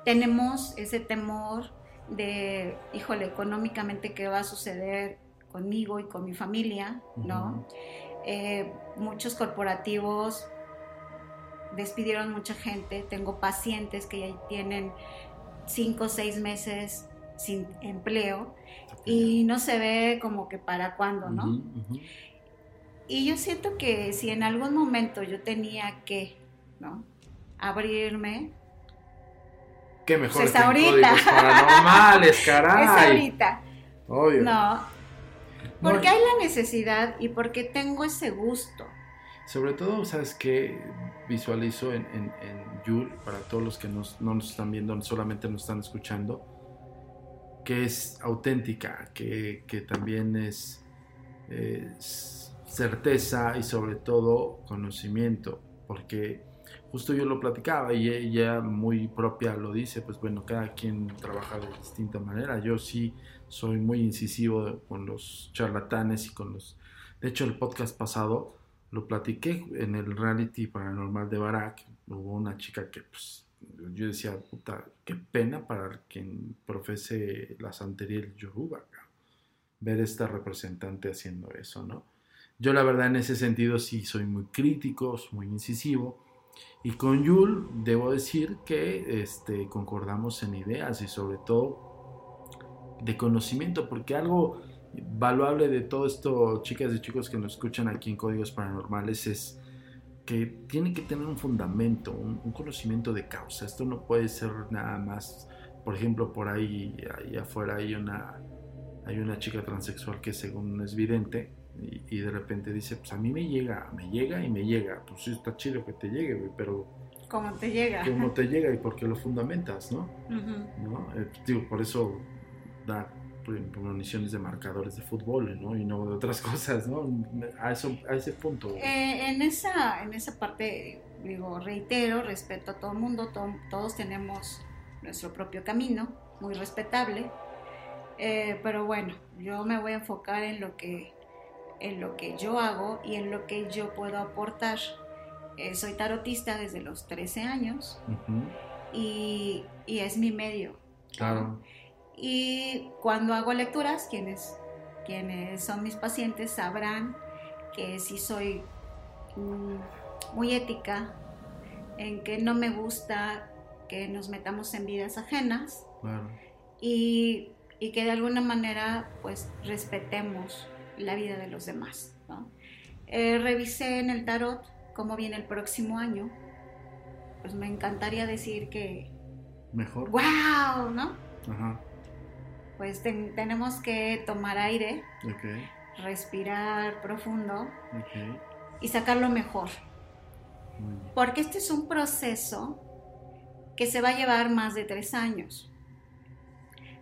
tenemos ese temor de, híjole, económicamente qué va a suceder conmigo y con mi familia, ¿no? Eh, muchos corporativos despidieron mucha gente, tengo pacientes que ya tienen cinco o seis meses sin empleo y no se ve como que para cuándo, ¿no? Y yo siento que si en algún momento yo tenía que, ¿no? Abrirme, Qué mejor Pues [LAUGHS] es ahorita. paranormales, caray. es ahorita. Obvio. No, porque No, hay la necesidad y porque tengo ese gusto. Sobre todo, ¿sabes qué? Visualizo en, en, en Yul, para todos los que nos- no nos están viendo, solamente nos están escuchando, que es auténtica, que, que también es eh, s- certeza y sobre todo conocimiento, porque justo yo lo platicaba y ella muy propia lo dice, pues bueno, cada quien trabaja de distinta manera. Yo sí soy muy incisivo con los charlatanes y con los... De hecho, el podcast pasado lo platiqué en el reality paranormal de Barak. Hubo una chica que, pues, yo decía, puta, qué pena para quien profese la santería del Yoruba, ver esta representante haciendo eso, ¿no? Yo la verdad en ese sentido sí soy muy crítico, muy incisivo. Y con Yul debo decir que este, concordamos en ideas y sobre todo de conocimiento, porque algo valuable de todo esto, chicas y chicos que nos escuchan aquí en Códigos Paranormales, es que tiene que tener un fundamento, un, conocimiento de causa. Esto no puede ser nada más, por ejemplo, por ahí, ahí afuera hay una, hay una chica transexual que según es vidente y, y de repente dice, pues a mí me llega, me llega y me llega. Pues sí, está chido que te llegue, güey, pero Como te llega. ¿cómo te llega y por qué lo fundamentas, no? Eh, digo, por eso da premoniciones de marcadores de fútbol, ¿no? Y no de otras [LAUGHS] cosas, ¿no? A, eso, a ese punto. Eh, en, esa, en esa parte, digo, reitero, respeto a todo el mundo, to- todos tenemos nuestro propio camino, muy respetable, Eh, pero bueno, yo me voy a enfocar en lo que, en lo que yo hago y en lo que yo puedo aportar. Eh, soy tarotista desde los 13 años y, y es mi medio. Claro. Y cuando hago lecturas, quienes, quienes son mis pacientes sabrán que sí soy mm, muy ética, en que no me gusta que nos metamos en vidas ajenas y, y que de alguna manera pues respetemos la vida de los demás. ¿no? Eh, revisé en el tarot cómo viene el próximo año. Pues me encantaría decir que, Mejor. wow, ¿no? Ajá. pues ten- tenemos que tomar aire, respirar profundo y sacar lo mejor. Porque este es un proceso que se va a llevar más de tres años.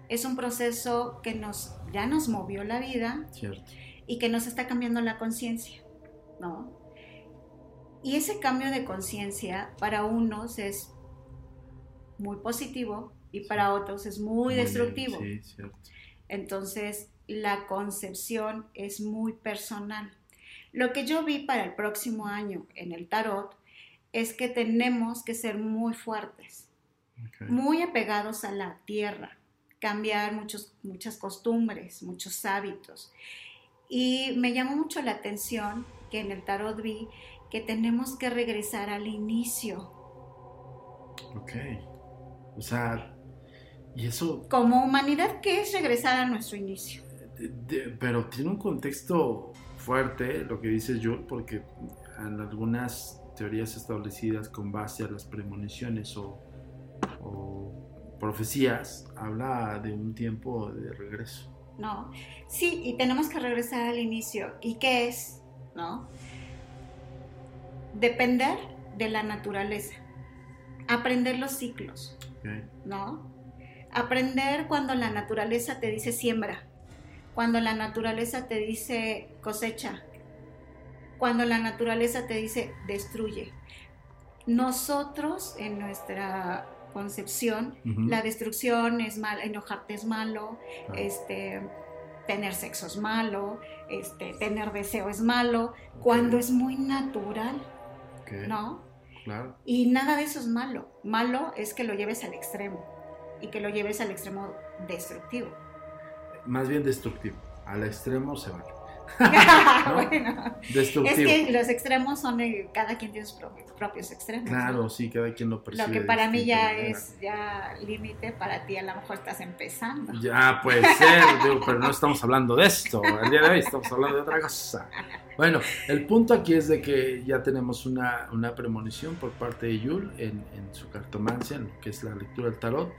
Es un proceso que nos, ya nos movió la vida Cierto. Y que nos está cambiando la conciencia, ¿no? Y ese cambio de conciencia para unos es muy positivo y para otros es muy, destructivo. Sí, cierto. Entonces, la concepción es muy personal. Lo que yo vi para el próximo año en el tarot es que tenemos que ser muy fuertes, muy apegados a la tierra, cambiar muchos, muchas costumbres, muchos hábitos. Y me llamó mucho la atención que en el tarot vi que tenemos que regresar al inicio, Ok. O sea, y eso como humanidad, ¿qué es regresar a nuestro inicio? pero tiene un contexto fuerte lo que dice Jules, porque en algunas teorías establecidas con base a las premoniciones o, profecías, habla de un tiempo de regreso. No, sí, y tenemos que regresar al inicio. ¿Y qué es? ¿No? Depender de la naturaleza, aprender los ciclos, ¿no? Aprender cuando la naturaleza te dice siembra, cuando la naturaleza te dice cosecha, cuando la naturaleza te dice destruye. Nosotros en nuestra concepción, la destrucción es mala, enojarte es malo, este, tener sexo es malo, este, tener deseo es malo, cuando es muy natural, ¿no? Y nada de eso es malo. Malo es que lo lleves al extremo y que lo lleves al extremo destructivo. Más bien destructivo. Al extremo se vale. [LAUGHS] bueno, es que los extremos son cada quien tiene sus propios, extremos. Claro, sí, cada quien lo percibe. Lo que para mí ya es ya límite, para ti a lo mejor estás empezando. Ya puede ser, pero no estamos hablando de esto. El día de hoy estamos hablando de otra cosa. Bueno, el punto aquí es de que ya tenemos una, una premonición por parte de Yul en, en su cartomancia, en lo que es la lectura del tarot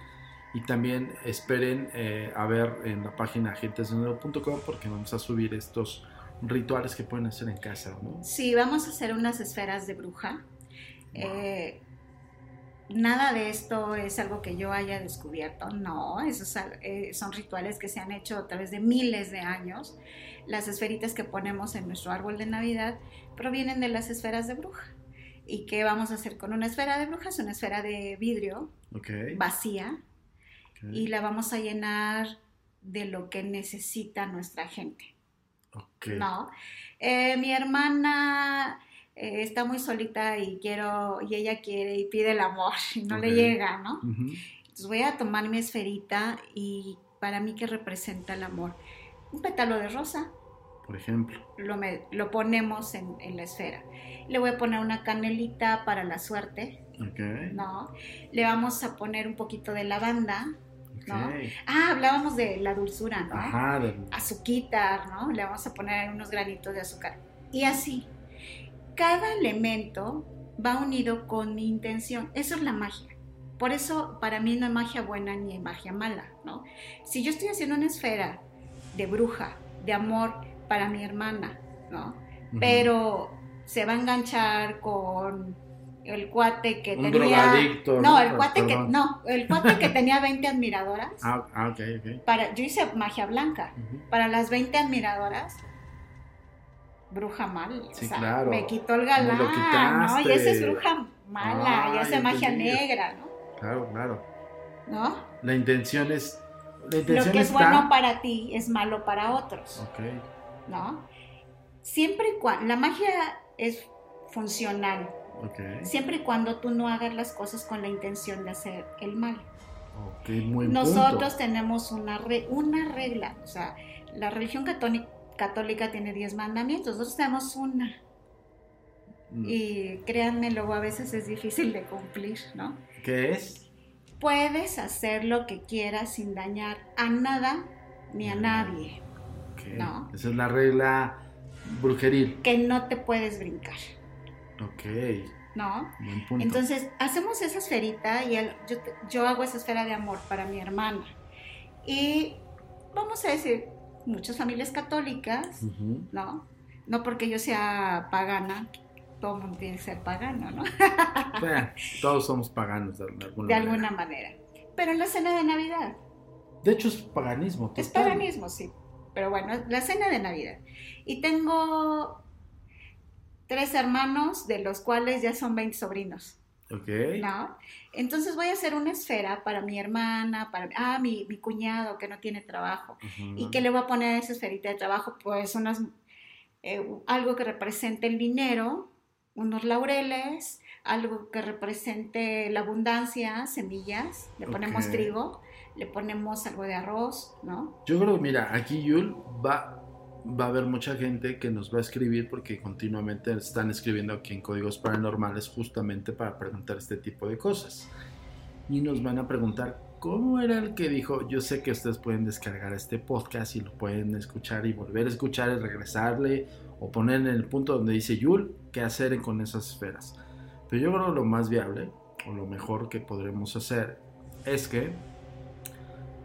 y también esperen eh, a ver en la página agentesdenero.com porque vamos a subir estos rituales que pueden hacer en casa, ¿no? Sí, vamos a hacer unas esferas de bruja. Eh, nada de esto es algo que yo haya descubierto, no, esos eh, son rituales que se han hecho a través de miles de años. Las esferitas que ponemos en nuestro árbol de Navidad provienen de las esferas de bruja. ¿Y qué vamos a hacer con una esfera de bruja? Es una esfera de vidrio vacía, y la vamos a llenar de lo que necesita nuestra gente. ¿No? Eh, mi hermana eh, está muy solita y quiero, y ella quiere y pide el amor [LAUGHS] y no le llega, ¿no? Entonces voy a tomar mi esferita y para mí, ¿qué representa el amor? Un pétalo de rosa. Por ejemplo. Lo, lo ponemos en, en, la esfera. Le voy a poner una canelita para la suerte. ¿No? Le vamos a poner un poquito de lavanda Ah, hablábamos de la dulzura, ¿no? Ajá, Azuquita, ¿no? Le vamos a poner unos granitos de azúcar. Y así. Cada elemento va unido con mi intención. Eso es la magia. Por eso para mí no hay magia buena ni hay magia mala, ¿no? Si yo estoy haciendo una esfera de bruja, de amor para mi hermana, ¿no? Pero se va a enganchar con el cuate que tenía no, el cuate que no el cuate que [LAUGHS] tenía 20 admiradoras. Ah, ah ok, ok. para yo hice magia blanca. Para las 20 admiradoras bruja mal sí, claro. me quitó el galán no y esa es bruja mala y esa es magia negra no claro claro. No la intención es la intención lo que es bueno para ti es malo para otros. Ok. No siempre y cuando la magia es funcional Siempre y cuando tú no hagas las cosas con la intención de hacer el mal. Nosotros tenemos una, una regla, o sea, la religión católica, tiene 10 mandamientos, nosotros tenemos una. Mm. Y créanme, luego a veces es difícil de cumplir, ¿no? ¿Qué es? Puedes hacer lo que quieras sin dañar a nada ni a nadie. ¿no? Esa es la regla brujeril. Que no te puedes brincar. Ok. ¿No? Entonces, hacemos esa esferita y yo, hago esa esfera de amor para mi hermana. Y vamos a decir, muchas familias católicas, ¿no? No porque yo sea pagana, todo el mundo tiene que ser pagano, ¿no? [LAUGHS] todos somos paganos de alguna de alguna manera. Pero en la cena de Navidad. De hecho, es paganismo. Es paganismo, sí. Pero bueno, la cena de Navidad. Y tengo tres hermanos, de los cuales ya son 20 sobrinos. Ok. ¿No? Entonces voy a hacer una esfera para mi hermana, para ah, mi, mi cuñado que no tiene trabajo. ¿Y qué le voy a poner a esa esferita de trabajo? Pues unas, eh, algo que represente el dinero, unos laureles, algo que represente la abundancia, semillas, le ponemos trigo, le ponemos algo de arroz, ¿no? Yo creo, mira, aquí Yul va va a haber mucha gente que nos va a escribir porque continuamente están escribiendo aquí en Códigos Paranormales justamente para preguntar este tipo de cosas. Y nos van a preguntar ¿Cómo era el que dijo? Yo sé que ustedes pueden descargar este podcast y lo pueden escuchar y volver a escuchar y regresarle o poner en el punto donde dice Yul qué hacer con esas esferas. Pero yo creo que lo más viable o lo mejor que podremos hacer es que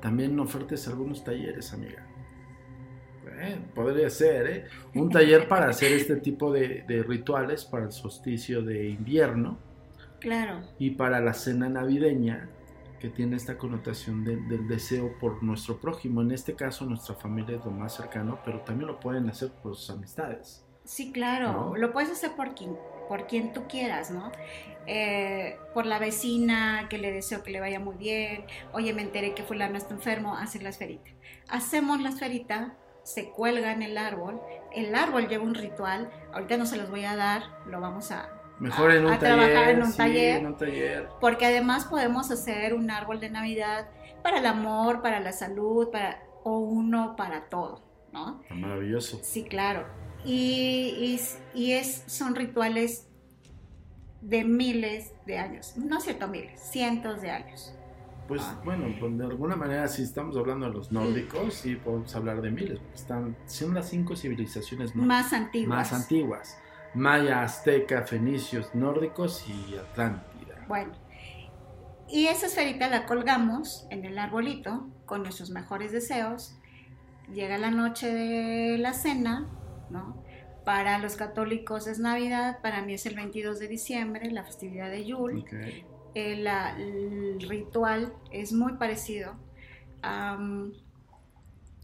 también ofertes algunos talleres, amiga. Eh, podría ser, ¿eh? Un taller para hacer este tipo de, de rituales para el solsticio de invierno. Claro. Y para la cena navideña, que tiene esta connotación del deseo por nuestro prójimo. En este caso, nuestra familia es lo más cercano, pero también lo pueden hacer por sus amistades. Sí, claro. Lo puedes hacer por quien, por quien tú quieras, ¿no? Eh, por la vecina que le deseo que le vaya muy bien. Oye, me enteré que fulano está enfermo, hacer la esferita. Hacemos la esferita, se cuelga en el árbol. El árbol lleva un ritual. Ahorita no se los voy a dar, lo vamos a Mejor en un, taller, trabajar en un, sí, taller, en un taller. Porque además podemos hacer un árbol de Navidad para el amor, para la salud, para, o uno para todo, ¿no? Está maravilloso. Sí, claro. Y, y, y, es, son rituales de miles de años. No es cierto miles, cientos de años. Pues bueno, pues de alguna manera si estamos hablando de los nórdicos, sí podemos hablar de miles. Están, son las cinco civilizaciones más, más antiguas. Más antiguas. Maya, azteca, fenicios, nórdicos y Atlántida. Bueno, y esa esferita la colgamos en el arbolito con nuestros mejores deseos. Llega la noche de la cena, ¿no? Para los católicos es Navidad, para mí es el 22 de diciembre, la festividad de Yule. Okay. El, el, ritual es muy parecido a,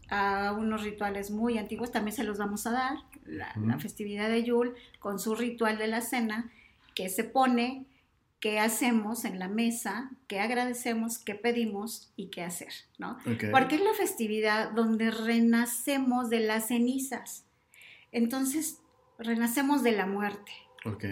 a unos rituales muy antiguos, también se los vamos a dar la, la, festividad de Yule con su ritual de la cena, que se pone qué hacemos en la mesa, qué agradecemos, qué pedimos y qué hacer, ¿no? Okay. Porque es la festividad donde renacemos de las cenizas. Entonces, renacemos de la muerte. Ok.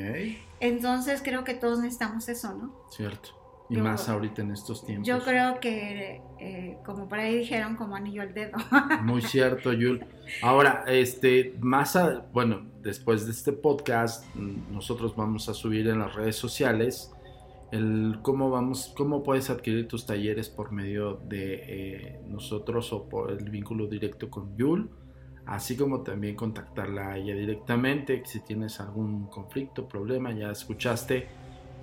Entonces, creo que todos necesitamos eso, ¿no? Cierto. Y yo, más ahorita en estos tiempos. Yo creo que, eh, como por ahí dijeron, como anillo al dedo. [LAUGHS] Muy cierto, Yul. Ahora, este, más, a, bueno, después de este podcast, nosotros vamos a subir en las redes sociales el cómo vamos, cómo puedes adquirir tus talleres por medio de eh, nosotros o por el vínculo directo con Yul, así como también contactarla a ella directamente si tienes algún conflicto, problema, ya escuchaste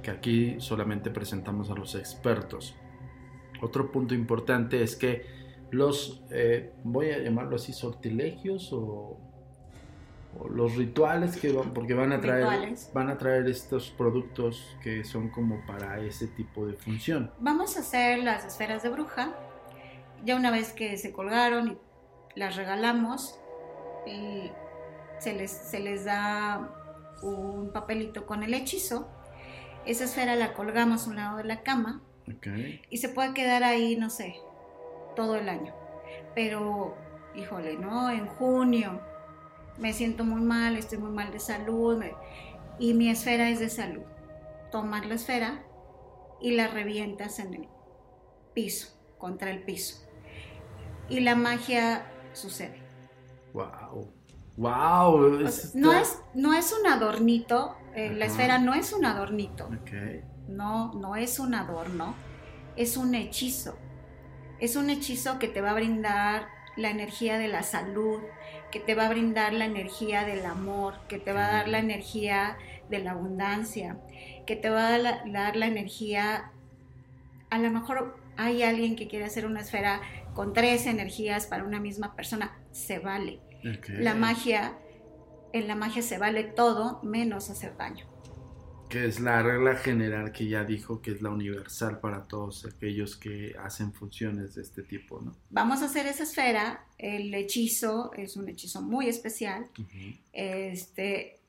que aquí solamente presentamos a los expertos. Otro punto importante es que los, eh, voy a llamarlo así, sortilegios o, o, los rituales que van, porque van a traer, Rituales. van a traer estos productos que son como para ese tipo de función. Vamos a hacer las esferas de bruja. Ya una vez que se colgaron y las regalamos, se les, se les da un papelito con el hechizo. Esa esfera la colgamos a un lado de la cama Okay. y se puede quedar ahí, no sé, todo el año. Pero, híjole, ¿no? En junio me siento muy mal, estoy muy mal de salud me... y mi esfera es de salud. Tomas la esfera y la revientas en el piso, contra el piso. Y la magia sucede. Wow. Wow. O sea, no, es, no es un adornito, eh, la esfera no es un adornito. Okay. No, no es un adorno, es un hechizo. Es un hechizo que te va a brindar la energía de la salud, que te va a brindar la energía del amor, que te va a dar la energía de la abundancia, que te va a dar la energía, a lo mejor hay alguien que quiere hacer una esfera con tres energías para una misma persona, se vale. Okay. La magia, en la magia se vale todo menos hacer daño que es la regla general que ya dijo que es la universal para todos aquellos que hacen funciones de este tipo, ¿no? Vamos a hacer esa esfera, el hechizo es un hechizo muy especial, uh -huh. este,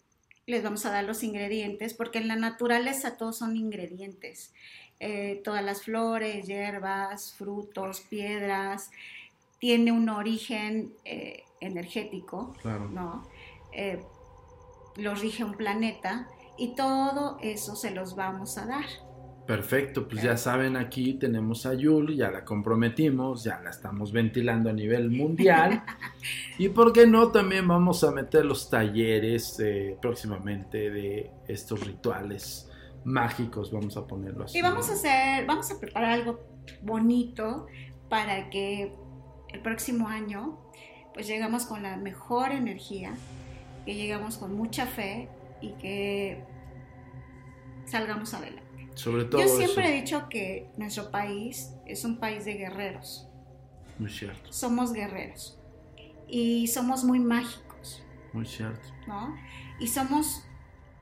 les vamos a dar los ingredientes, porque en la naturaleza todos son ingredientes, eh, todas las flores, hierbas, frutos, piedras, tiene un origen eh, energético, claro. ¿no? Eh, lo rige un planeta, y todo eso se los vamos a dar. Perfecto, pues ya saben, aquí tenemos a Yul, ya la comprometimos, ya la estamos ventilando a nivel mundial. [LAUGHS] y por qué no, también vamos a meter los talleres eh, próximamente de estos rituales mágicos, vamos a ponerlo así. Y vamos a hacer, vamos a preparar algo bonito para que el próximo año pues llegamos con la mejor energía, que llegamos con mucha fe y que salgamos adelante. Sobre todo Yo siempre eso. he dicho que nuestro país es un país de guerreros. Muy cierto, Somos guerreros y somos muy mágicos, muy cierto. ¿no? Y somos,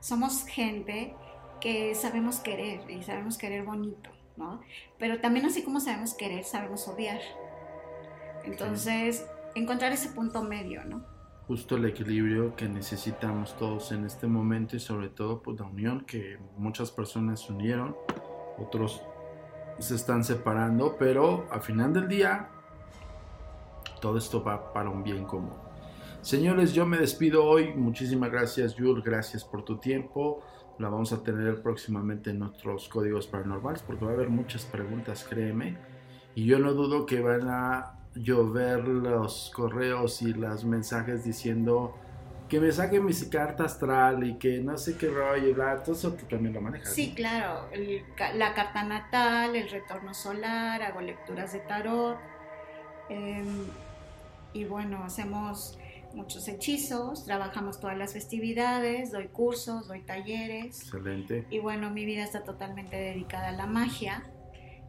somos gente que sabemos querer y sabemos querer bonito, ¿no? Pero también así como sabemos querer, sabemos odiar. Entonces, encontrar ese punto medio, ¿no? Justo el equilibrio que necesitamos todos en este momento y sobre todo pues la unión que muchas personas se unieron, otros se están separando, pero al final del día todo esto va para un bien común. Señores, yo me despido hoy. Muchísimas gracias, Jules. Gracias por tu tiempo. La vamos a tener próximamente en nuestros códigos paranormales porque va a haber muchas preguntas, créeme. Y yo no dudo que van a llover los correos y los mensajes diciendo que me saquen mi carta astral y que no sé qué rollo, y bla, todo eso tú también lo manejas. Sí, ¿no? claro, el la carta natal, el retorno solar, hago lecturas de tarot. eh, y bueno, hacemos muchos hechizos, trabajamos todas las festividades, doy cursos, doy talleres. Excelente. Y bueno, mi vida está totalmente dedicada a la magia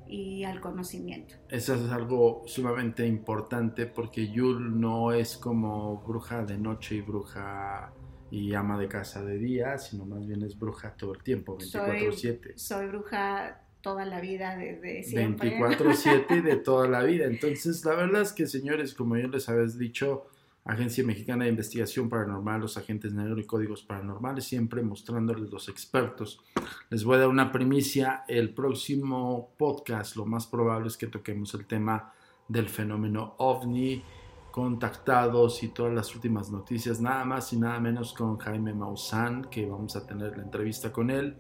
y al conocimiento. Eso es algo sumamente importante porque Yul no es como bruja de noche y bruja y ama de casa de día, sino más bien es bruja todo el tiempo, 24/7. Soy bruja toda la vida desde siempre. 24/7 de [LAUGHS] toda la vida. Entonces, la verdad es que, señores, como yo les había dicho, Agencia Mexicana de Investigación Paranormal, los agentes negros y códigos paranormales, siempre mostrándoles los expertos. Les voy a dar una primicia. El próximo podcast, lo más probable es que toquemos el tema del fenómeno ovni, contactados y todas las últimas noticias, nada más y nada menos con Jaime Maussan, que vamos a tener la entrevista con él.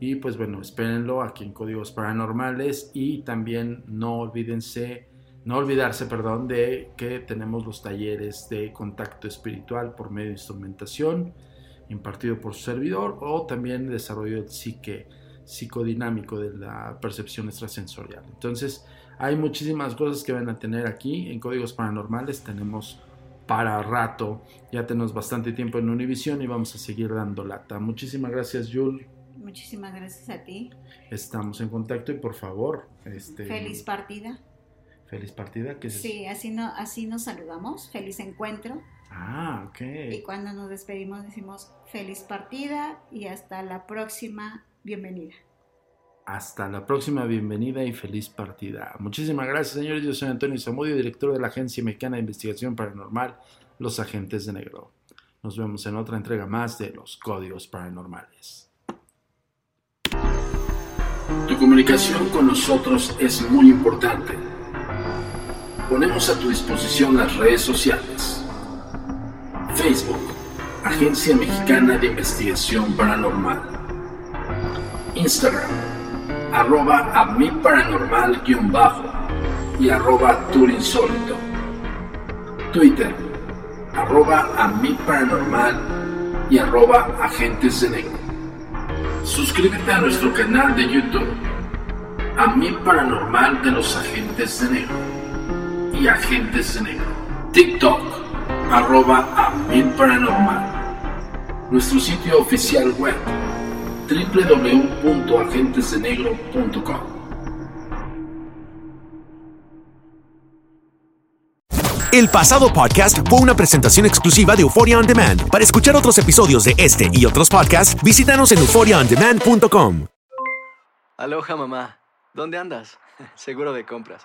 Y pues bueno, espérenlo aquí en Códigos Paranormales y también no olvídense, no olvidarse, perdón, de que tenemos los talleres de contacto espiritual por medio de instrumentación impartido por su servidor o también desarrollo del psique psicodinámico de la percepción extrasensorial. Entonces, hay muchísimas cosas que van a tener aquí en Códigos Paranormales. Tenemos para rato, ya tenemos bastante tiempo en Univision y vamos a seguir dando lata. Muchísimas gracias, Yul. Muchísimas gracias a ti. Estamos en contacto y por favor, este, Feliz partida. Feliz partida. ¿qué es eso? Sí, así, no, así nos saludamos. Feliz encuentro. Ah, ok. Y cuando nos despedimos decimos feliz partida y hasta la próxima. Bienvenida. Hasta la próxima, bienvenida y feliz partida. Muchísimas gracias, señores. Yo soy Antonio Zamudio, director de la Agencia Mexicana de Investigación Paranormal, Los Agentes de Negro. Nos vemos en otra entrega más de Los Códigos Paranormales. Tu comunicación con nosotros es muy importante. Ponemos a tu disposición las redes sociales. Facebook, Agencia Mexicana de Investigación Paranormal. Instagram, arroba a mi paranormal bajo y arroba. Twitter, arroba a mi paranormal y arroba agentes de negro. Suscríbete a nuestro canal de YouTube, a mi paranormal de los agentes de negro y agentes de negro. TikTok, arroba paranormal. Nuestro sitio oficial web, www.agentesdenegro.com. El pasado podcast fue una presentación exclusiva de Euphoria On Demand. Para escuchar otros episodios de este y otros podcasts, visítanos en euphoriaondemand.com. Aloha mamá, ¿dónde andas? [LAUGHS] Seguro de compras.